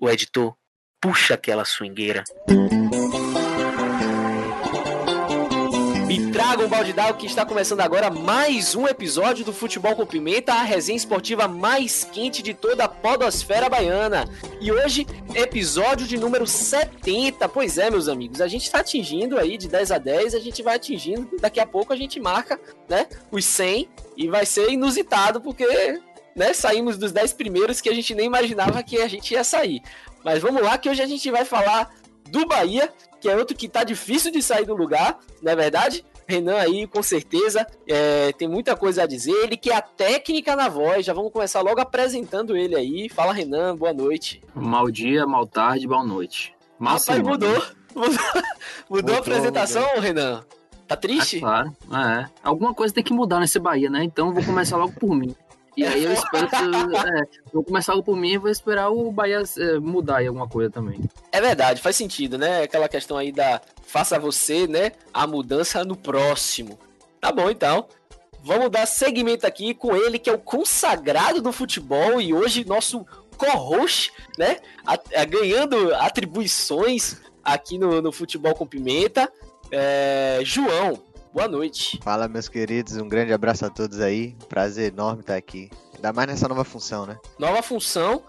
o editor puxa aquela swingueira. Me traga um balde d'água que está começando agora mais um episódio do Futebol com Pimenta, a resenha esportiva mais quente de toda a podosfera baiana. E hoje, episódio de número 70. Pois é, meus amigos, a gente está atingindo aí de 10 a 10, a gente vai atingindo, daqui a pouco a gente marca, né, os 100 e vai ser inusitado porque, né, saímos dos 10 primeiros que a gente nem imaginava que a gente ia sair. Mas vamos lá que hoje a gente vai falar do Bahia, que é outro que tá difícil de sair do lugar, não é verdade? Renan aí, com certeza, é, tem muita coisa a dizer. Ele que é a técnica na voz, já vamos começar logo apresentando ele aí. Fala, Renan, boa noite. Mal dia, mal tarde, boa noite. Mal Rapaz, semana. mudou. Mudou, mudou a apresentação, mudou. Renan? Tá triste? É claro, é. Alguma coisa tem que mudar nesse Bahia, né? Então vou começar logo por mim. E aí eu espero que. É, vou começar logo por mim e vou esperar o Bahia é, mudar alguma coisa também. É verdade, faz sentido, né? Aquela questão aí da faça você, né? A mudança no próximo. Tá bom, então. Vamos dar seguimento aqui com ele, que é o consagrado do futebol e hoje nosso co-host, né? A, a, ganhando atribuições aqui no, no Futebol com Pimenta. É, João, Boa noite. Fala, meus queridos. Um grande abraço a todos aí. Prazer enorme estar aqui. Ainda mais nessa nova função, né? Nova função.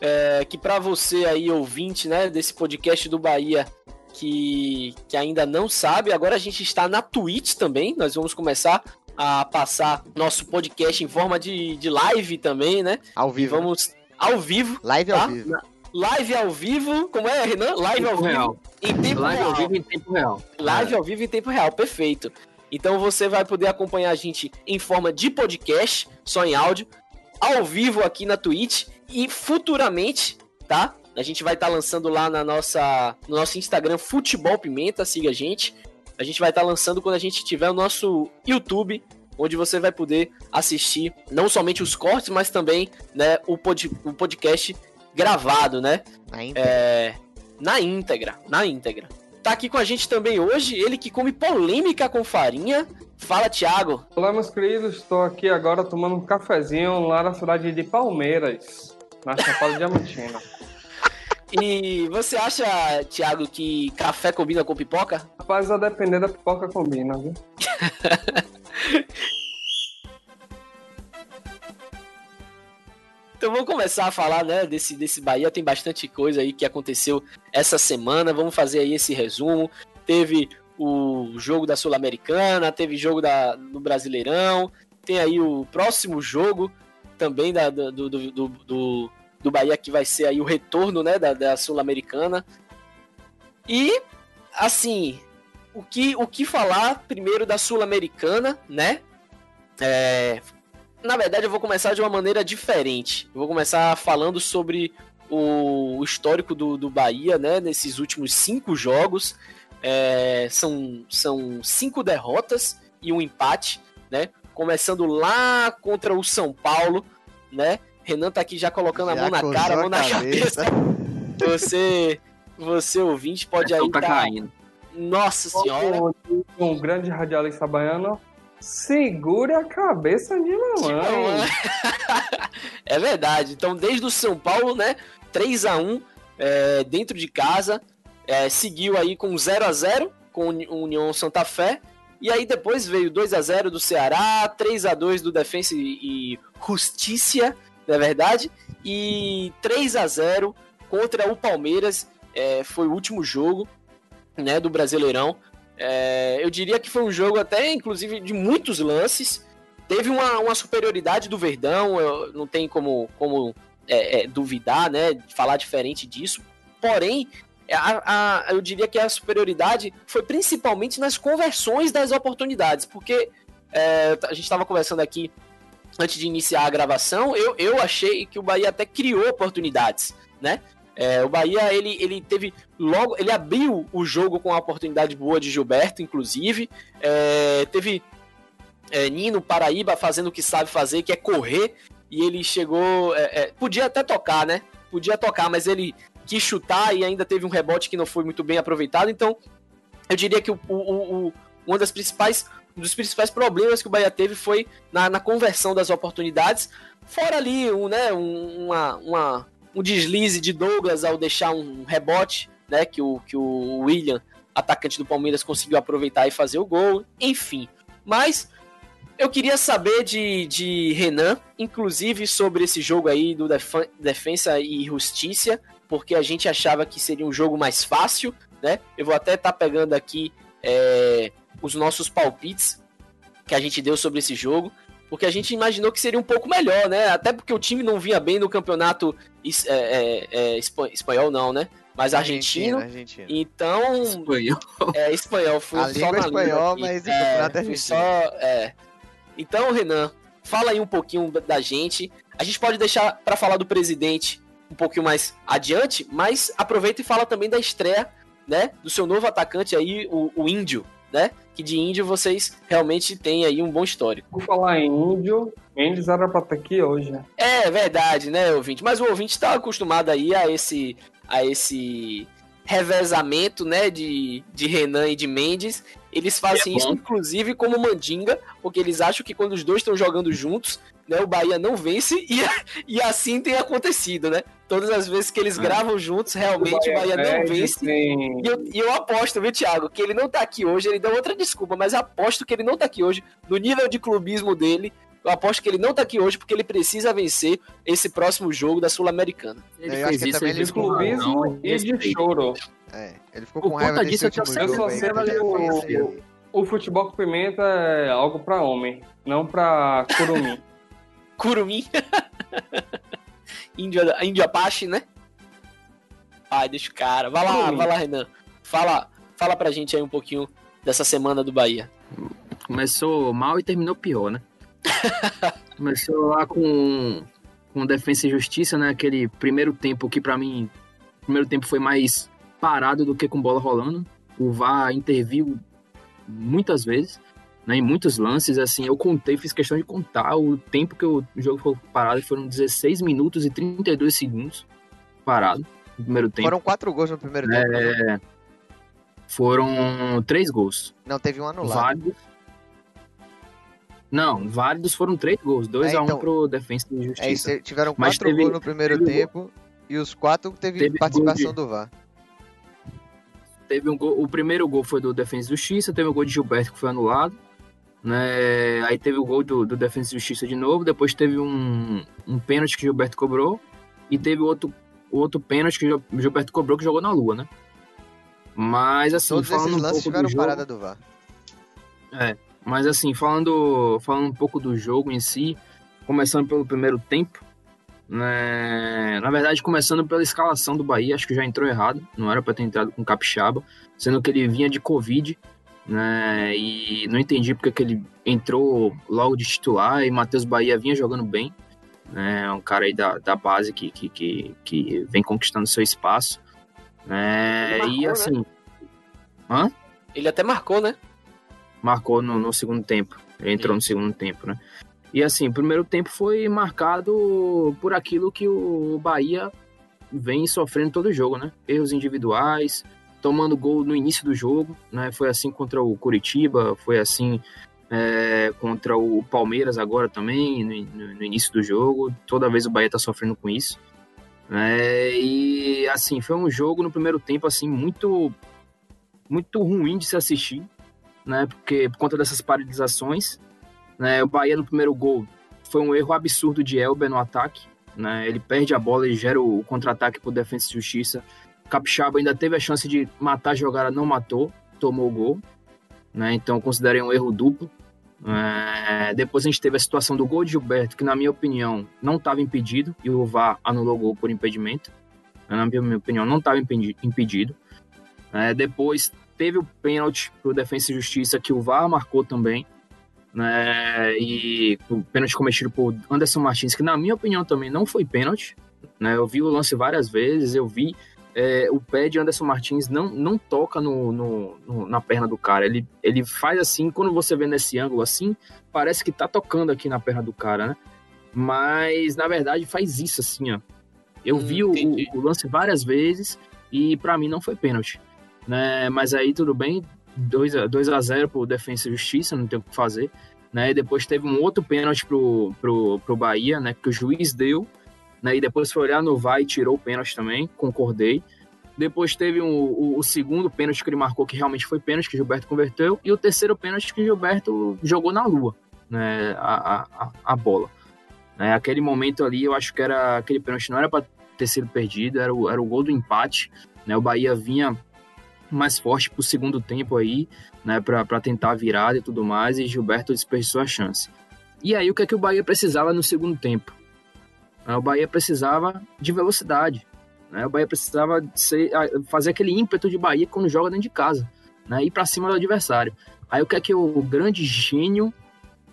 É, que para você aí, ouvinte, né, desse podcast do Bahia, que, que ainda não sabe, agora a gente está na Twitch também. Nós vamos começar a passar nosso podcast em forma de, de live também, né? Ao vivo. E vamos ao vivo. Live tá? ao vivo. Live ao vivo, como é, Renan? Live tempo ao vivo real. em tempo Live real. ao vivo em tempo real. Live é. ao vivo em tempo real, perfeito. Então você vai poder acompanhar a gente em forma de podcast, só em áudio, ao vivo aqui na Twitch e futuramente, tá? A gente vai estar tá lançando lá na nossa, no nosso Instagram Futebol Pimenta, siga a gente. A gente vai estar tá lançando quando a gente tiver o nosso YouTube, onde você vai poder assistir não somente os cortes, mas também né, o, pod, o podcast gravado, né? Na íntegra. É, na íntegra, na íntegra. Tá aqui com a gente também hoje, ele que come polêmica com farinha. Fala, Thiago. Olá, meus queridos. Estou aqui agora tomando um cafezinho lá na cidade de Palmeiras, na Chapada Diamantina. E você acha, Thiago, que café combina com pipoca? Rapaz, a depender da pipoca combina, viu? Então vamos começar a falar, né, desse, desse Bahia. Tem bastante coisa aí que aconteceu essa semana. Vamos fazer aí esse resumo. Teve o jogo da Sul-Americana, teve jogo da, do Brasileirão, tem aí o próximo jogo também da, do, do, do, do, do Bahia, que vai ser aí o retorno, né, da, da Sul-Americana. E, assim, o que, o que falar primeiro da Sul-Americana, né? É, na verdade, eu vou começar de uma maneira diferente. Eu vou começar falando sobre o histórico do, do Bahia, né? Nesses últimos cinco jogos. É, são, são cinco derrotas e um empate, né? Começando lá contra o São Paulo, né? Renan tá aqui já colocando já a mão na cara, a mão na cabeça. Você, você ouvinte, pode aí tá caindo. Nossa senhora. Um grande radialista baiano Segure a cabeça de mamãe. é verdade. Então, desde o São Paulo, né? 3 a 1 é, dentro de casa. É, seguiu aí com 0 a 0 com o União Santa Fé. E aí depois veio 2 a 0 do Ceará, 3 a 2 do Defensa e Justiça, não é verdade? E 3 a 0 contra o Palmeiras. É, foi o último jogo né, do Brasileirão. É, eu diria que foi um jogo até, inclusive, de muitos lances. Teve uma, uma superioridade do Verdão, eu, não tem como, como é, é, duvidar, né? Falar diferente disso. Porém, a, a, eu diria que a superioridade foi principalmente nas conversões das oportunidades, porque é, a gente estava conversando aqui antes de iniciar a gravação, eu, eu achei que o Bahia até criou oportunidades, né? É, o Bahia, ele, ele teve logo. Ele abriu o jogo com uma oportunidade boa de Gilberto, inclusive. É, teve é, Nino Paraíba fazendo o que sabe fazer, que é correr. E ele chegou. É, é, podia até tocar, né? Podia tocar, mas ele quis chutar e ainda teve um rebote que não foi muito bem aproveitado. Então, eu diria que o, o, o uma das principais um dos principais problemas que o Bahia teve foi na, na conversão das oportunidades. Fora ali um, né, um, uma, uma um deslize de Douglas ao deixar um rebote, né? Que o, que o William, atacante do Palmeiras, conseguiu aproveitar e fazer o gol. Enfim. Mas eu queria saber de, de Renan, inclusive sobre esse jogo aí do Def Defensa e Justiça, porque a gente achava que seria um jogo mais fácil, né? Eu vou até estar tá pegando aqui é, os nossos palpites que a gente deu sobre esse jogo, porque a gente imaginou que seria um pouco melhor, né? Até porque o time não vinha bem no campeonato é, é, é, espanhol, não, né? Mas argentino. Argentina, Então. Espanhol. É, espanhol. Fui a língua espanhol, mas o campeonato é argentino. Só, é. Então, Renan, fala aí um pouquinho da gente. A gente pode deixar para falar do presidente um pouquinho mais adiante, mas aproveita e fala também da estreia, né, do seu novo atacante aí, o, o Índio, né? Que de índio vocês realmente têm aí um bom histórico. Por falar em índio, Mendes era pra estar aqui hoje, né? É verdade, né, ouvinte? Mas o ouvinte está acostumado aí a esse, a esse revezamento, né, de, de Renan e de Mendes. Eles fazem é isso, inclusive, como mandinga, porque eles acham que quando os dois estão jogando juntos, né, o Bahia não vence e, e assim tem acontecido, né? Todas as vezes que eles é. gravam juntos, realmente o Bahia, o Bahia não vence. E eu, e eu, aposto, viu, Thiago, que ele não tá aqui hoje, ele deu outra desculpa, mas aposto que ele não tá aqui hoje, no nível de clubismo dele, eu aposto que ele não tá aqui hoje porque ele precisa vencer esse próximo jogo da Sul-Americana. Ele eu fez isso, ele de clubismo e de choro. É, ele ficou com Por raiva disso, eu, eu só o, o, o futebol com pimenta é algo pra homem, não pra curumim. Curumim? índio, índio Apache, né? Ai, deixa o cara. Vai lá, vai lá, Renan. Fala, fala pra gente aí um pouquinho dessa semana do Bahia. Começou mal e terminou pior, né? Começou lá com, com Defesa e Justiça, né? Aquele primeiro tempo que para mim, o primeiro tempo foi mais parado do que com bola rolando. O VAR interviu muitas vezes, né, em muitos lances, assim, eu contei, fiz questão de contar o tempo que o jogo foi parado, foram 16 minutos e 32 segundos parado no primeiro tempo. Foram quatro gols no primeiro tempo. É... Né? Foram três gols. Não, teve um anulado. Válidos. Não, válidos foram três gols. 2x1 é, um então, pro Defensa e Justiça. É isso, tiveram quatro teve, gols no primeiro tempo e os quatro teve, teve participação de, do VAR. Teve um gol, o primeiro gol foi do Defensa e Justiça, teve o gol de Gilberto que foi anulado. Né? Aí teve o gol do, do Defensa e Justiça de novo, depois teve um, um pênalti que Gilberto cobrou e teve outro, outro pênalti que Gilberto cobrou que jogou na lua, né? Mas assim, Todos falando esses lances um tiveram jogo, parada do VAR. É, mas assim, falando, falando um pouco do jogo em si, começando pelo primeiro tempo, né? Na verdade, começando pela escalação do Bahia, acho que já entrou errado, não era para ter entrado com Capixaba, sendo que ele vinha de Covid, né? E não entendi porque que ele entrou logo de titular e Matheus Bahia vinha jogando bem, né? É um cara aí da, da base que, que, que, que vem conquistando seu espaço, né? Marcou, e né? assim. Né? Hã? Ele até marcou, né? marcou no, no segundo tempo. Ele entrou Sim. no segundo tempo, né? E assim, o primeiro tempo foi marcado por aquilo que o Bahia vem sofrendo todo o jogo, né? Erros individuais, tomando gol no início do jogo, né? Foi assim contra o Curitiba, foi assim é, contra o Palmeiras agora também, no, no, início do jogo. Toda vez o Bahia tá sofrendo com isso. É, e assim, foi um jogo no primeiro tempo assim muito muito ruim de se assistir, né? Porque por conta dessas paralisações, né? O Bahia no primeiro gol foi um erro absurdo de Elber no ataque, né? Ele perde a bola e gera o contra-ataque por Defesa e Justiça. Capixaba ainda teve a chance de matar a jogada, não matou, tomou o gol, né? Então considerei um erro duplo. É, depois a gente teve a situação do gol de Gilberto, que na minha opinião não estava impedido, e o VAR anulou o gol por impedimento. Na minha opinião, não estava impedido. É, depois teve o pênalti pro Defensa e Justiça que o VAR marcou também, né? E o pênalti cometido por Anderson Martins, que na minha opinião também não foi pênalti, né? Eu vi o lance várias vezes, eu vi é, o pé de Anderson Martins não, não toca no, no, no, na perna do cara. Ele, ele faz assim, quando você vê nesse ângulo assim, parece que tá tocando aqui na perna do cara, né? Mas na verdade faz isso assim, ó. Eu hum, vi o, o, lance várias vezes e para mim não foi pênalti né? Mas aí tudo bem, 2 a, 2 a 0 pro Defensa e Justiça, não tem o que fazer, né? E depois teve um outro pênalti pro, pro, pro Bahia, né? Que o juiz deu, né? E depois foi olhar no VAR e tirou o pênalti também, concordei. Depois teve um, o, o, segundo pênalti que ele marcou, que realmente foi pênalti, que Gilberto converteu. E o terceiro pênalti que Gilberto jogou na lua, né? A, a, a bola. Né? Aquele momento ali, eu acho que era aquele pênalti não era para ter sido perdido, era o, era o gol do empate. Né? O Bahia vinha mais forte pro segundo tempo aí, né? Para tentar a virada e tudo mais. E Gilberto desperdiçou a chance. E aí, o que é que o Bahia precisava no segundo tempo? O Bahia precisava de velocidade. Né? O Bahia precisava ser, fazer aquele ímpeto de Bahia quando joga dentro de casa, né? ir para cima do adversário. Aí o que é que o grande gênio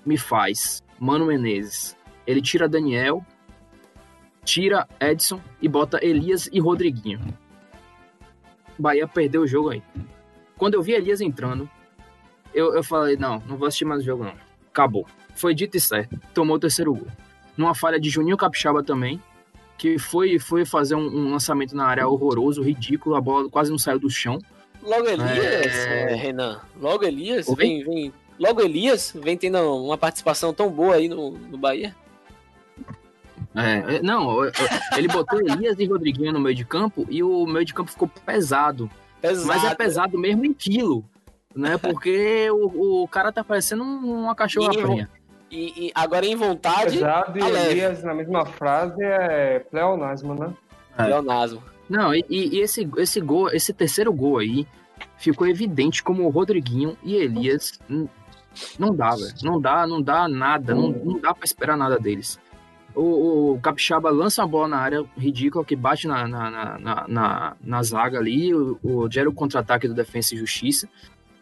me faz? Mano Menezes. Ele tira Daniel, tira Edson e bota Elias e Rodriguinho. Bahia perdeu o jogo aí. Quando eu vi Elias entrando, eu, eu falei, não, não vou assistir mais o jogo não. Acabou. Foi dito e certo. Tomou o terceiro gol. Numa falha de Juninho Capixaba também, que foi, foi fazer um, um, lançamento na área horroroso, ridículo, a bola quase não saiu do chão. Logo Elias, é... É, Renan, logo Elias, vem, vem, logo Elias vem tendo uma participação tão boa aí no, no Bahia. É, é não, ele botou Elias e Rodriguinho no meio de campo e o meio de campo ficou pesado. pesado. Mas é pesado mesmo em quilo, né? Porque o, o cara tá parecendo uma cachorra. E, e, agora em vontade. Pesado e Elias na mesma frase é pleonasmo, né? É. Pleonasmo. Não, e, e, esse, esse gol, esse terceiro gol aí, ficou evidente como o Rodriguinho e Elias não dá, velho. Não dá, não dá nada, não, não dá para esperar nada deles. O, o, Capixaba lança a bola na área ridícula, que bate na, na, na, na, na zaga ali, o, o, gera o contra-ataque do Defensa e Justiça.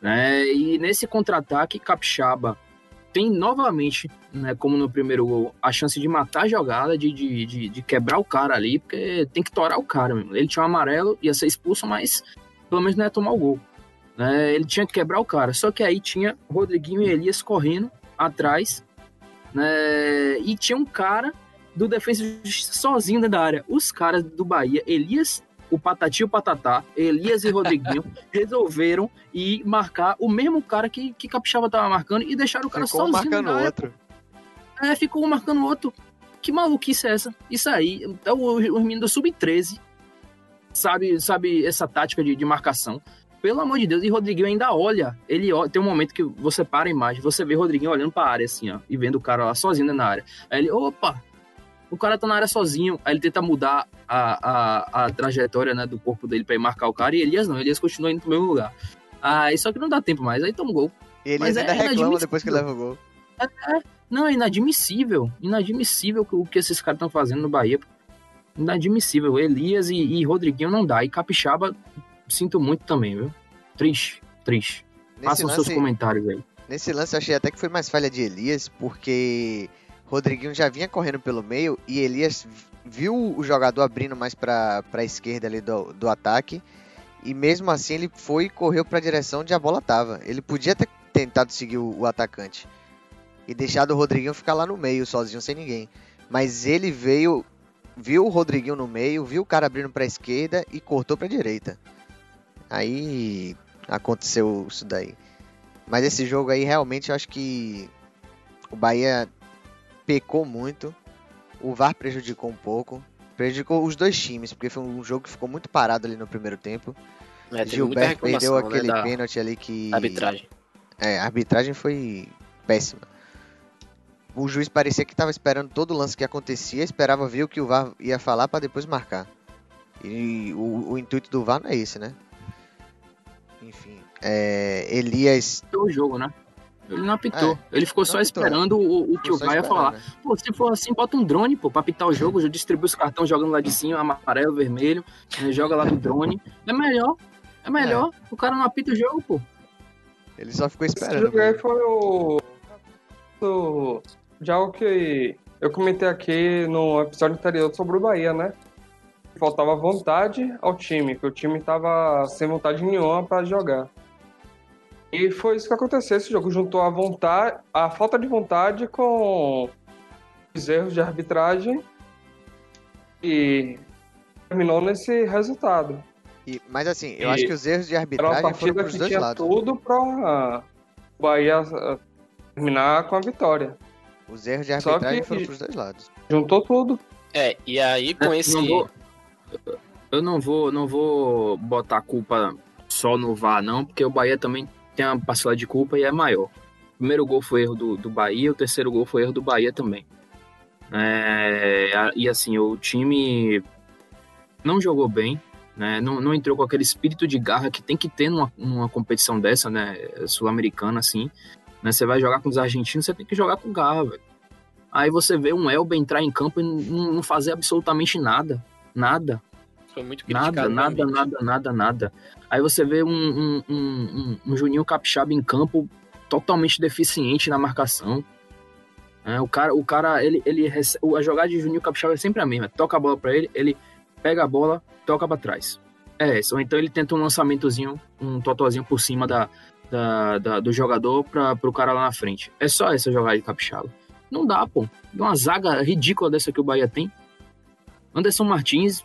Né? E nesse contra-ataque, Capixaba tem novamente, né, como no primeiro gol, a chance de matar a jogada, de, de, de, de quebrar o cara ali, porque tem que torar o cara mesmo. Ele tinha um amarelo, ia ser expulso, mas pelo menos não ia tomar o gol. Né? Ele tinha que quebrar o cara. Só que aí tinha Rodriguinho e Elias correndo atrás, né? E tinha um cara do defesa sozinho dentro da área. Os caras do Bahia, Elias o Patati e o Patatá, Elias e Rodriguinho, resolveram ir marcar o mesmo cara que, que Capixaba tava marcando e deixaram o cara ficou sozinho. Ficou marcando outro. É, ficou marcando outro. Que maluquice é essa? Isso aí, é o, o menino do Sub-13 sabe, sabe essa tática de, de marcação. Pelo amor de Deus, e Rodriguinho ainda olha. Ele olha, tem um momento que você para a imagem, você vê Rodriguinho olhando para a área, assim, ó, e vendo o cara lá sozinho na área. Aí ele, opa, o cara tá na área sozinho, aí ele tenta mudar a, a, a trajetória né, do corpo dele pra ir marcar o cara, e Elias não, Elias continua indo pro mesmo lugar. Aí só que não dá tempo mais, aí toma um gol. E Elias ainda é reclama depois que leva o gol. É, é, não, é inadmissível. Inadmissível o que esses caras estão fazendo no Bahia. Inadmissível. Elias e, e Rodriguinho não dá. E Capixaba, sinto muito também, viu? Triste, triste. Façam seus comentários aí. Nesse lance eu achei até que foi mais falha de Elias, porque Rodriguinho já vinha correndo pelo meio e Elias viu o jogador abrindo mais para a esquerda ali do, do ataque. E mesmo assim ele foi e correu para a direção onde a bola estava. Ele podia ter tentado seguir o, o, atacante e deixado o Rodriguinho ficar lá no meio, sozinho, sem ninguém. Mas ele veio, viu o Rodriguinho no meio, viu o cara abrindo para a esquerda e cortou para a direita. Aí aconteceu isso daí. Mas esse jogo aí realmente eu acho que o Bahia pecou muito. O VAR prejudicou um pouco. Prejudicou os dois times, porque foi um jogo que ficou muito parado ali no primeiro tempo. É, Gilberto perdeu né, aquele né, pênalti ali que. Arbitragem. É, a arbitragem foi péssima. O juiz parecia que estava esperando todo o lance que acontecia, esperava ver o que o VAR ia falar para depois marcar. E o, o, intuito do VAR não é esse, né? Enfim, é, Elias. O jogo, né? Ele não apitou. É, ele ficou só apitou. esperando o, o que o Vai ia falar. Né? Pô, se for assim, bota um drone, pô, pra apitar o jogo, já distribui os cartões jogando lá de cima, amarelo, vermelho, né, joga lá no drone. É melhor. É melhor. É. O cara não apita o jogo, pô. Ele só ficou esperando. Esse jogo aí foi o. Já o que eu comentei aqui no episódio anterior sobre o Bahia, né? Faltava vontade ao time, que o time tava sem vontade nenhuma para jogar. E foi isso que aconteceu. Esse jogo juntou a vontade, a falta de vontade com os erros de arbitragem e terminou nesse resultado. E, mas assim, eu e acho que os erros de arbitragem foram pros dois tinha lados. tudo para o Bahia uh, terminar com a vitória. Os erros de arbitragem foram pros dois lados. Juntou tudo. É, e aí com Eu esse. não vou- eu não vou, não vou botar a culpa só no VAR, não, porque o Bahia também tem uma parcela de culpa e é maior. O primeiro gol foi erro do, do Bahia, o terceiro gol foi erro do Bahia também. É, e assim, o time não jogou bem, né? Não, não entrou com aquele espírito de garra que tem que ter numa, numa competição dessa, né? Sul-americana, assim. Né? Você vai jogar com os argentinos, você tem que jogar com garra, velho. Aí você vê um Elba entrar em campo e não fazer absolutamente nada. Nada. Foi muito Nada, criticado. nada, realmente. nada, nada, nada. Aí você vê um, um, um, um- Juninho Capixaba em campo totalmente deficiente na marcação. É, o cara, o cara ele, ele a jogada de Juninho Capixaba é sempre a mesma. Toca a bola pra ele, ele pega a bola, toca pra trás. É isso. Ou então ele tenta um lançamentozinho, um totozinho por cima da, da, da- do jogador para pro cara lá na frente. É só essa jogada de Capixaba. Não dá, pô. Uma zaga ridícula dessa que o Bahia tem. Anderson Martins,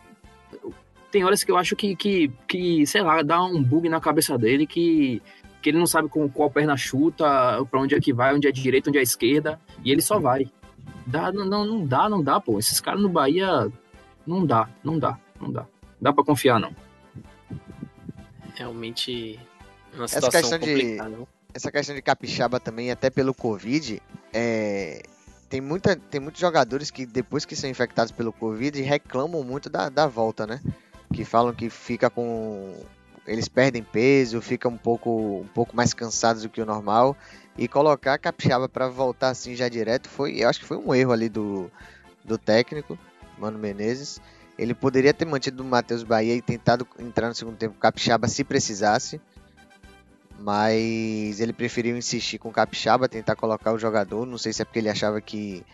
tem horas que eu acho que, que, que sei lá, dá um bug na cabeça dele que, que ele não sabe com qual perna chuta, pra onde é que vai, onde é direita, onde é esquerda, e ele só vai. Dá, não, não, não dá, não dá, pô. Esses caras no Bahia, não dá, não dá, não dá. Dá pra confiar, não. Realmente. Uma Essa situação questão de- complicada. né? essa questão de capixaba também, até pelo Covid, é, tem, muita, tem muitos jogadores que depois que são infectados pelo Covid reclamam muito da, da volta, né? Que falam que fica com. Eles perdem peso, ficam um pouco, um pouco mais cansados do que o normal. E colocar a capixaba para voltar assim já direto foi. Eu acho que foi um erro ali do, do técnico, Mano Menezes. Ele poderia ter mantido o Matheus Bahia e tentado entrar no segundo tempo com capixaba se precisasse mas ele preferiu insistir com o Capixaba, tentar colocar o jogador. Não sei se é porque ele achava que,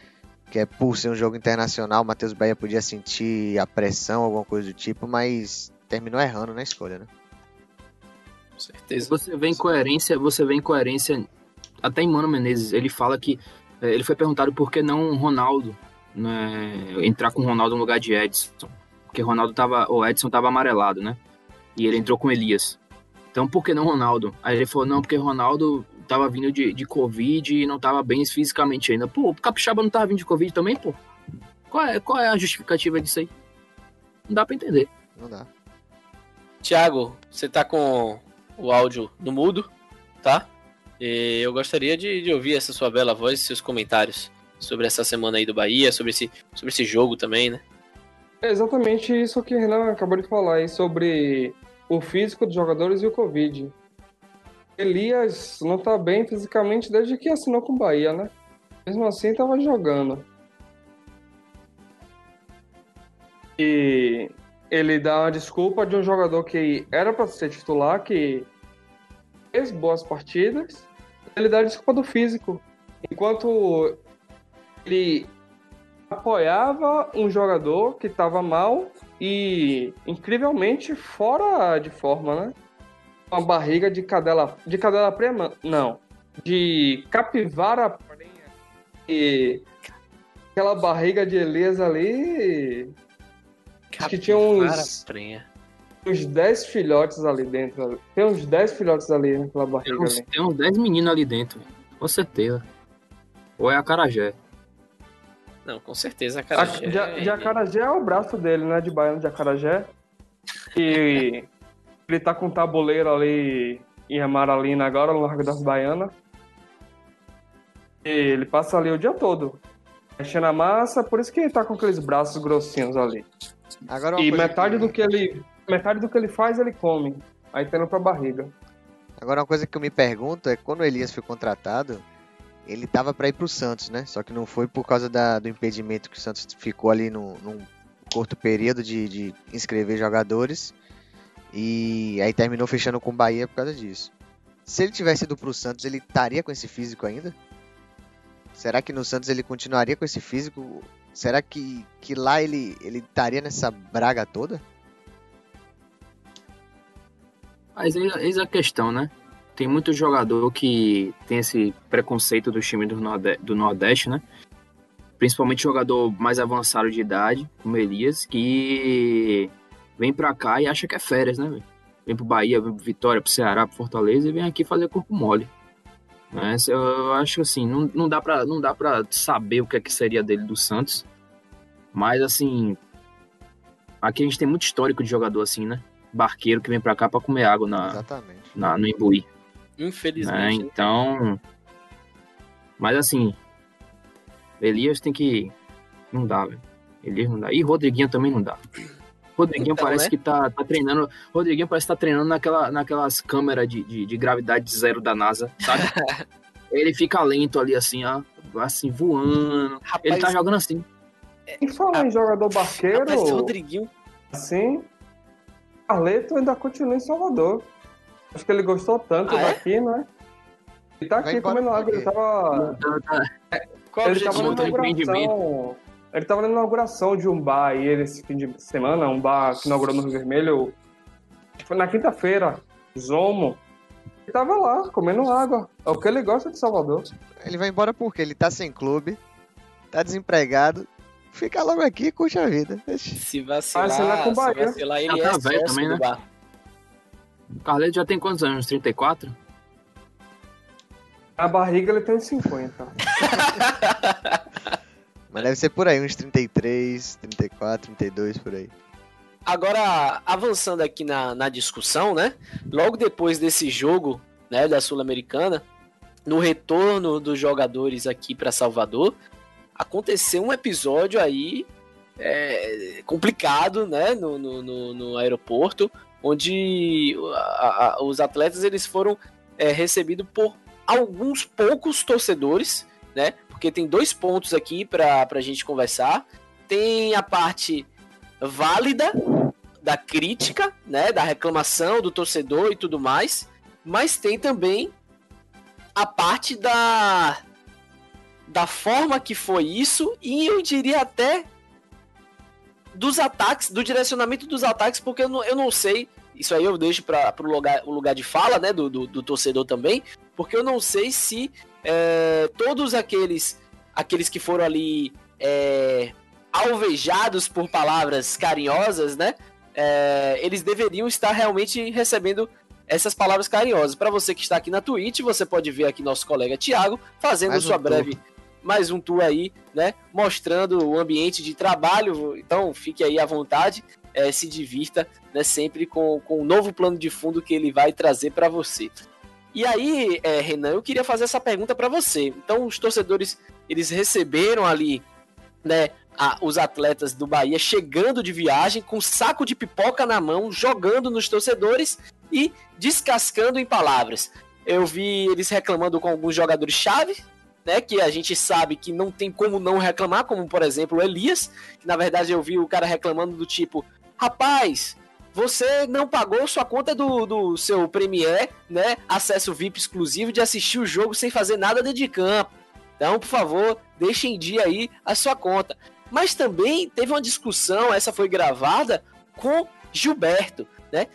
que é por ser um jogo internacional, o Matheus Bahia podia sentir a pressão, alguma coisa do tipo, mas terminou errando na escolha, né? Com certeza. Você vê incoerência, você vê incoerência até em Mano Menezes, ele fala que eh, ele foi perguntado por que não o Ronaldo né, entrar com o Ronaldo no lugar de Edson, porque o Ronaldo tava, o Edson tava amarelado, né? E ele entrou com Elias. Então, por que não Ronaldo? Aí ele falou, não, porque Ronaldo tava vindo de, de Covid e não tava bem fisicamente ainda. Pô, o Capixaba não tava vindo de Covid também, pô? Qual é, qual é a justificativa disso aí? Não dá pra entender. Não dá. Tiago, você tá com o áudio no mudo, tá? E eu gostaria de, de ouvir essa sua bela voz e seus comentários sobre essa semana aí do Bahia, sobre esse, sobre esse jogo também, né? É exatamente isso que o Renan acabou de falar aí sobre o físico dos jogadores e o Covid. Elias não tá bem fisicamente desde que assinou com o Bahia, né? Mesmo assim, tava jogando. E ele dá uma desculpa de um jogador que era para ser titular, que fez boas partidas. Ele dá a desculpa do físico. Enquanto ele apoiava um jogador que estava mal e incrivelmente fora de forma, né? Uma barriga de cadela, de cadela prema, não, de capivara prenha e aquela barriga de Elias ali, Acho que tinha uns- Capivara prenha. uns 10 filhotes ali dentro. Tem uns 10 filhotes ali naquela Tem barriga uns, ali. tem uns 10 meninos ali dentro, com certeza. Ou é a Carajé. Não, com certeza, cara. A- Ja- Jacarajé é o braço dele, né? De baiano de Jacarajé. E ele tá com um tabuleiro ali em Amaralina agora, no Largo das Baianas. E ele passa ali o dia todo. Mexendo a massa, por isso que ele tá com aqueles braços grossinhos ali. Agora uma E metade que- do que ele. Metade do que ele faz, ele come. Aí tá indo pra barriga. Agora uma coisa que eu me pergunto é quando o Elias foi contratado, ele tava para ir pro Santos, né? Só que não foi por causa da- do impedimento que o Santos ficou ali no, num curto período de, de inscrever jogadores. E aí terminou fechando com o Bahia por causa disso. Se ele tivesse ido pro Santos, ele estaria com esse físico ainda? Será que no Santos ele continuaria com esse físico? Será que, que lá ele ele estaria nessa braga toda? Mas eis, a questão, né? Tem muito jogador que tem esse preconceito do time do, Norde do Nordeste, né? Principalmente jogador mais avançado de idade, como Elias, que vem pra cá e acha que é férias, né? velho? Vem pro Bahia, vem pro Vitória, pro Ceará, pro Fortaleza e vem aqui fazer corpo mole. Mas eu acho assim, não, não, dá pra, não dá pra saber o que, é que seria dele do Santos. Mas, assim, aqui a gente tem muito histórico de jogador assim, né? Barqueiro que vem pra cá pra comer água na, Exatamente. na, no Imbuí. Né? Infelizmente. Então. Mas assim. Elias tem que. Não dá, velho. Elias não dá. E Rodriguinho também não dá. Rodriguinho Então, parece né? que tá, tá treinando. Rodriguinho parece que tá treinando naquela, naquelas câmeras de, de, de gravidade zero da NASA, sabe? Ele fica lento ali, assim, ó. Assim, voando. Rapaz, Ele tá jogando assim. E falar em jogador barqueiro, rapaz, esse Rodriguinho. assim, Carleto ainda continua em Salvador. Acho que ele gostou tanto Ah, é? daqui, né? Ele tá Vai aqui comendo água, ele tava... Qual é o ele tava na objetivo Rodrigo? dele? inauguração... Ele tava na inauguração de um bar aí esse fim de semana, um bar que inaugurou no Rio Vermelho. Foi na quinta-feira, Zomo. Ele tava lá, comendo água. É o que ele gosta de Salvador. Ele vai embora porque ele tá sem clube, tá desempregado. Fica logo aqui e curte a vida. Ixi. Se vacilar, Vacilar com o se Bahia. vacilar, ele Já é tá velho sócio também, do né? bar. O Carleto já tem quantos anos? 34? Na barriga ele tem uns 50. Mas deve ser por aí, uns 33, 34, 32 por aí. Agora, avançando aqui na, na discussão, né? Logo depois desse jogo, né, da Sul-Americana, no retorno dos jogadores aqui para Salvador, aconteceu um episódio aí é, complicado, né, no, no, no- no aeroporto, onde a- a- os atletas eles foram é, recebidos por alguns poucos torcedores, né? Porque tem dois pontos aqui para a gente conversar. Tem a parte válida da crítica, né, da reclamação do torcedor e tudo mais, mas tem também a parte da da forma que foi isso e eu diria até dos ataques, do direcionamento dos ataques, porque eu não, eu não sei, isso aí eu deixo para o lugar, o lugar de fala, né, do, do, do torcedor também, porque eu não sei se é, todos aqueles aqueles que foram ali é, alvejados por palavras carinhosas, né? é, eles deveriam estar realmente recebendo essas palavras carinhosas. Para você que está aqui na Twitch, você pode ver aqui nosso colega Thiago fazendo Mais um sua tour. breve mais um tour aí, né? Mostrando o ambiente de trabalho. Então fique aí à vontade, é, se divirta, né? Sempre com, com o novo plano de fundo que ele vai trazer para você. E aí, é, Renan, eu queria fazer essa pergunta para você. Então, os torcedores eles receberam ali, né? a- os atletas do Bahia chegando de viagem com saco de pipoca na mão, jogando nos torcedores e descascando em palavras. Eu vi eles reclamando com alguns jogadores-chave, né? Que a gente sabe que não tem como não reclamar, como por exemplo o Elias, que na verdade eu vi o cara reclamando do tipo: rapaz, você não pagou sua conta do, do seu Premier, né? Acesso VIP exclusivo de assistir o jogo sem fazer nada dentro de campo. Então, por favor, deixe em dia aí a sua conta. Mas também teve uma discussão, essa foi gravada, com Gilberto, né?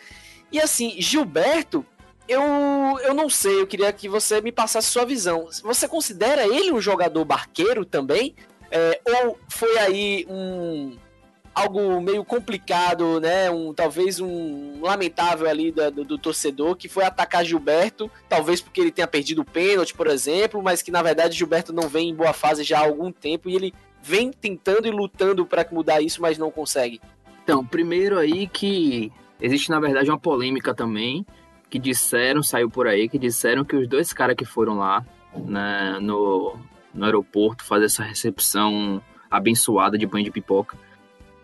E assim, Gilberto, eu, eu não sei, eu queria que você me passasse sua visão. Você considera ele um jogador barqueiro também? É, ou foi aí um algo meio complicado, né? Um, talvez um lamentável ali da- do, do torcedor que foi atacar Gilberto, talvez porque ele tenha perdido o pênalti, por exemplo, mas que na verdade Gilberto não vem em boa fase já há algum tempo e ele vem tentando e lutando para mudar isso, mas não consegue. Então, primeiro aí que existe, na verdade, uma polêmica também, que disseram, saiu por aí, que disseram que os dois caras que foram lá né, no, no aeroporto fazer essa recepção abençoada de banho de pipoca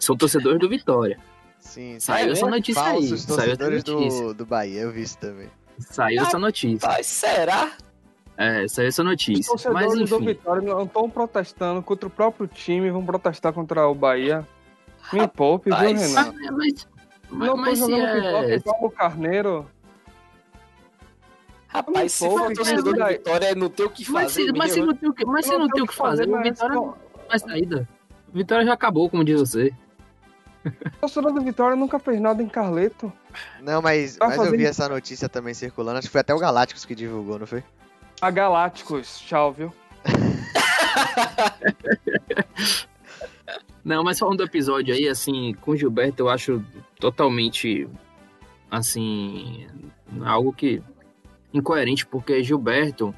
são torcedores do Vitória. Sim, Saiu É essa mesmo? notícia aí. Saiu essa torcedores notícia. do, do Bahia, eu vi isso também. Saiu essa notícia. Mas será? É, saiu essa Os notícia. Mas torcedores do enfim. Vitória não estão protestando contra o próprio time, vão protestar contra o Bahia. Me poupe, viu, Rapaz, Renan? Mas, mas, Não tô mas se jogando é- o Carneiro. Rapaz, se for torcedor do é? Vitória, não tem o que Mas fazer. mas se não tem o que, mas fazer, o mas Vitória não- saída. O Vitória já acabou, como diz você. O torcedor do Vitória nunca fez nada em Carleto. Não, mas, Tá mas eu vi fazendo- essa notícia também circulando. Acho que foi até o Galácticos que divulgou, não foi? A Galácticos, tchau, viu? Não, mas falando do episódio aí, assim, com o Gilberto, eu acho totalmente, assim, algo que incoerente, porque Gilberto,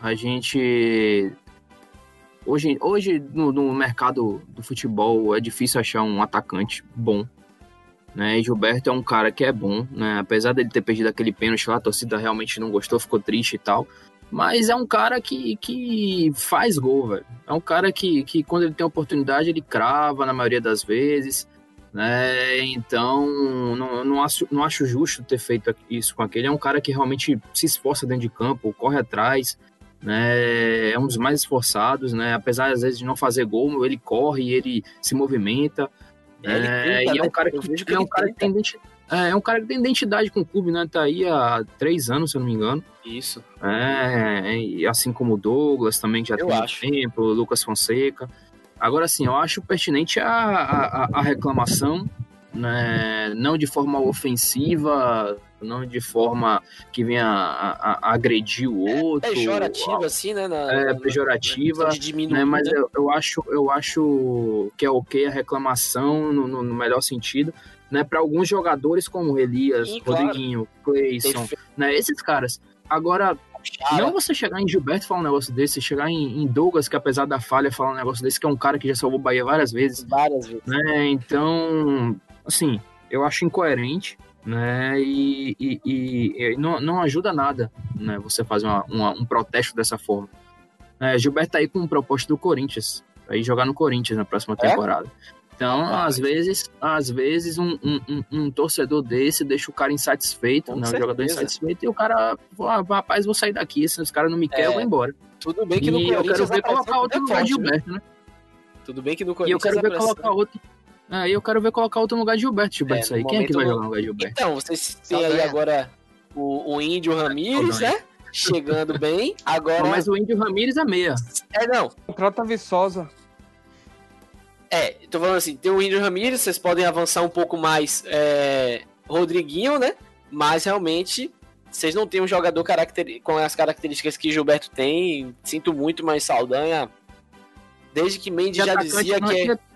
a gente Hoje, hoje no, no mercado do futebol é difícil achar um atacante bom. Né? E Gilberto é um cara que é bom, né? Apesar dele ter perdido aquele pênalti lá, a torcida realmente não gostou, ficou triste e tal. Mas é um cara que, que faz gol, velho. É um cara que, que quando ele tem oportunidade, ele crava na maioria das vezes. Né? Então, não, não, acho, não acho justo ter feito isso com aquele. É um cara que realmente se esforça dentro de campo, corre atrás, né? É um dos mais esforçados, né? Apesar às vezes de não fazer gol, ele corre, ele se movimenta. É, é, tenta, e é um né? cara que, que é um cara que tem identidade. É, é, um cara que tem identidade com o clube, né? Tá aí há três anos, se eu não me engano. Isso. É, e assim como o Douglas também, que já eu tem acho. tempo, o Lucas Fonseca. Agora, sim, eu acho pertinente a, a, a reclamação, né? não de forma ofensiva, não de forma que venha a, a, agredir o outro. É pejorativa, assim, né? Na, é, pejorativa, na, né? mas né? eu, eu, acho, eu acho que é ok a reclamação no, no, no melhor sentido, né? Para alguns jogadores como Elias, Sim, Rodriguinho, claro. Cleison, né? Esses caras. Agora, Cara. Não você chegar em Gilberto e falar um negócio desse, chegar em, em, Douglas, que apesar da falha, falar um negócio desse, que é um cara que já salvou o Bahia várias vezes. Várias vezes. Né? Então, assim, eu acho incoerente, né? E, e, e, e não, não ajuda nada, né? Você fazer uma, uma, um protesto dessa forma. É, Gilberto tá aí com um proposta do Corinthians, aí jogar no Corinthians na próxima é? temporada. Então, ah, às vezes, às vezes um, um, um, torcedor desse deixa o cara insatisfeito, né? O jogador insatisfeito, e o cara, ah, rapaz, vou sair daqui, se os caras não me querem, é, eu vou embora. Tudo bem que no e Corinthians eu quero ver colocar outro no lugar de Gilberto, né? Tudo bem que no Corinthians E eu quero ver colocar outro. É, e eu quero ver colocar outro no lugar de Gilberto, Gilberto, é, aí. Quem é que vai jogar no lugar de Gilberto? Então, vocês têm aí agora o, o Índio Ramírez, né? Chegando bem. Agora. Não, mas o Índio Ramírez é meia. É, não. Trata Viçosa. É, tô falando assim, tem o Índio Ramirez, vocês podem avançar um pouco mais é, Rodriguinho, né? Mas realmente, vocês não têm um jogador com as características que Gilberto tem. Sinto muito, mas Saldanha, desde que Mendes já dizia que é...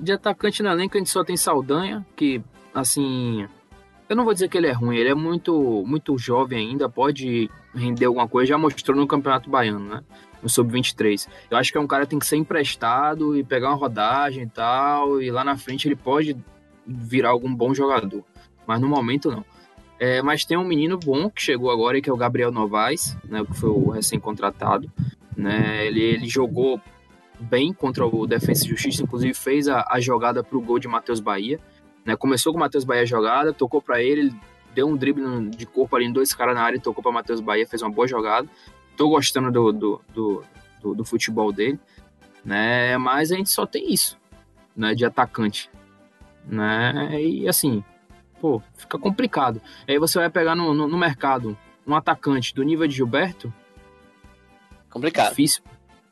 De atacante no elenco a gente só tem Saldanha, que, assim... Eu não vou dizer que ele é ruim, ele é muito, muito jovem ainda, pode render alguma coisa, já mostrou no Campeonato Baiano, né? no Sub-23. Eu acho que é um cara que tem que ser emprestado e pegar uma rodagem e tal, e lá na frente ele pode virar algum bom jogador. Mas no momento não. É, mas tem um menino bom que chegou agora, que é o Gabriel Novaes, né, que foi o recém-contratado. Né, ele, ele jogou bem contra o Defensa e Justiça, inclusive fez a, a jogada para o gol de Matheus Bahia. Né, começou com o Matheus Bahia a jogada, tocou para ele, ele deu um drible de corpo ali em dois caras na área e tocou para Matheus Bahia, fez uma boa jogada tô gostando do, do, do, do, do futebol dele, né? Mas a gente só tem isso, né? De atacante, né? E assim, pô, fica complicado. Aí você vai pegar no, no, no mercado um atacante do nível de Gilberto. Complicado. Difícil.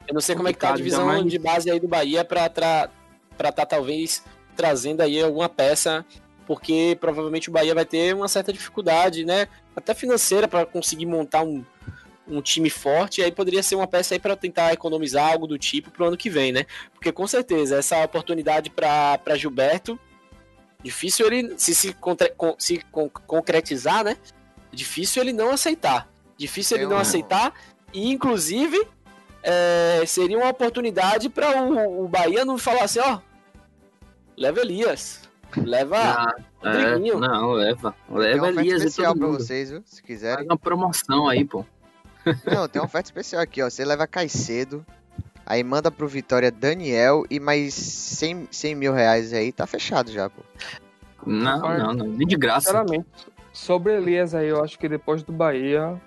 Eu não sei como é que tá a divisão mais... de base aí do Bahia para estar tá, talvez trazendo aí alguma peça, porque provavelmente o Bahia vai ter uma certa dificuldade, né? Até financeira para conseguir montar um, um time forte, e aí poderia ser uma peça aí para tentar economizar algo do tipo pro ano que vem, né? Porque com certeza essa oportunidade para Gilberto, difícil ele se se, se con concretizar, né? Difícil ele não aceitar. Difícil ele não aceitar e inclusive é, seria uma oportunidade para o, o Bahia não falar assim, ó, leva Elias. Leva ah, é, não, leva. Leva Elias especial para vocês, viu? Se quiserem. Faz uma promoção aí, pô. Não, tem uma oferta especial aqui, ó. Você leva Caicedo, aí manda pro Vitória Daniel e mais 100, 100 mil reais aí, tá fechado já, pô. Não, não, não, nem de graça. Sinceramente, sobre Elias aí, eu acho que depois do Bahia,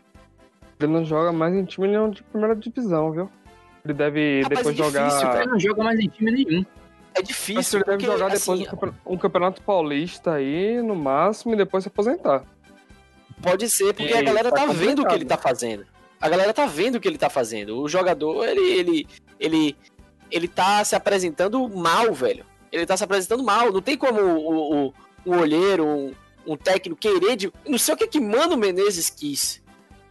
ele não joga mais em time nenhum de primeira divisão, viu? Ele deve Rapaz, depois é difícil, jogar. Cara, ele não joga mais em time nenhum. É difícil. ele porque, deve jogar depois assim, um campeonato paulista aí, no máximo, e depois se aposentar. Pode ser, porque e a galera tá, tá vendo o que ele tá fazendo a galera tá vendo o que ele tá fazendo. O jogador, ele, ele, ele, ele tá se apresentando mal, velho. Ele tá se apresentando mal. Não tem como o, o, um olheiro, um, um técnico querer de. Não sei o que que Mano Menezes quis.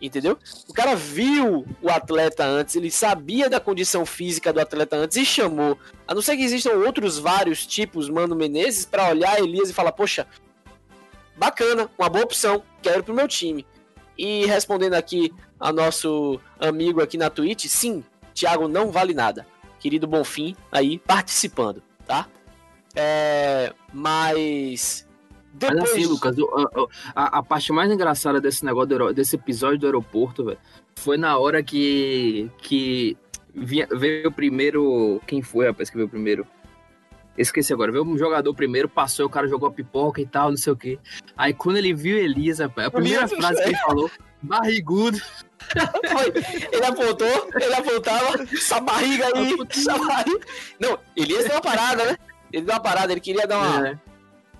Entendeu? O cara viu o atleta antes, ele sabia da condição física do atleta antes e chamou. A não ser que existam outros vários tipos Mano Menezes para olhar Elias e falar: Poxa, bacana, uma boa opção, quero pro meu time. E respondendo aqui a nosso amigo aqui na Twitch, sim, Thiago não vale nada. querido Bonfim aí participando, tá? É, mas depois... Mas assim, Lucas, a, a, parte mais engraçada desse negócio, do, desse episódio do aeroporto, velho, foi na hora que, que vinha, veio o primeiro. Quem foi, rapaz, que veio primeiro? Esqueci agora. Veio um jogador primeiro, passou, o cara jogou a pipoca e tal, não sei o quê. Aí quando ele viu Elisa, a primeira frase que ele falou, barrigudo. Foi. Ele apontou, ele apontava, essa barriga aí, essa barriga. Não, Elias deu uma parada, né? Ele deu uma parada, ele queria dar uma, é.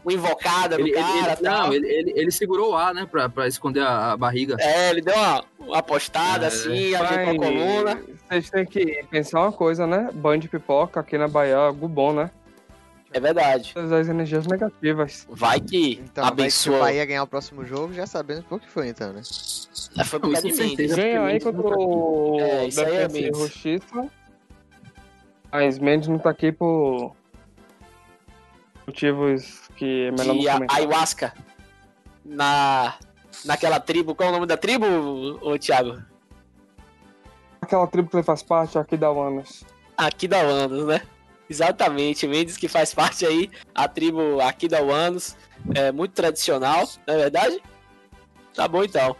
Uma invocada no ele, cara. Ele, não, ele, ele, ele, segurou o ar, né? Pra, pra esconder a, a barriga. É, ele deu uma, uma apostada é. assim, ajeitou a coluna. Vocês têm que pensar uma coisa, né? Banho de pipoca aqui na Bahia, algo bom, né? É verdade. As energias negativas. Vai que então, abençoa. se o Bahia ganhar o próximo jogo, já sabemos por que foi então, né? É, foi por causa de Mendes. Ganha aí contra o é, isso aí é Mendes. Justiça. Mas Mendes não tá aqui por motivos que é melhor de não comentar. ayahuasca. Na... Naquela tribo, qual é o nome da tribo, ô Thiago? Aquela tribo que ele faz parte, aqui da Wanos. Aqui da Wanos, né? Exatamente, Mendes que faz parte aí, a tribo aqui da Wanos, é muito tradicional, não é verdade? Tá bom então.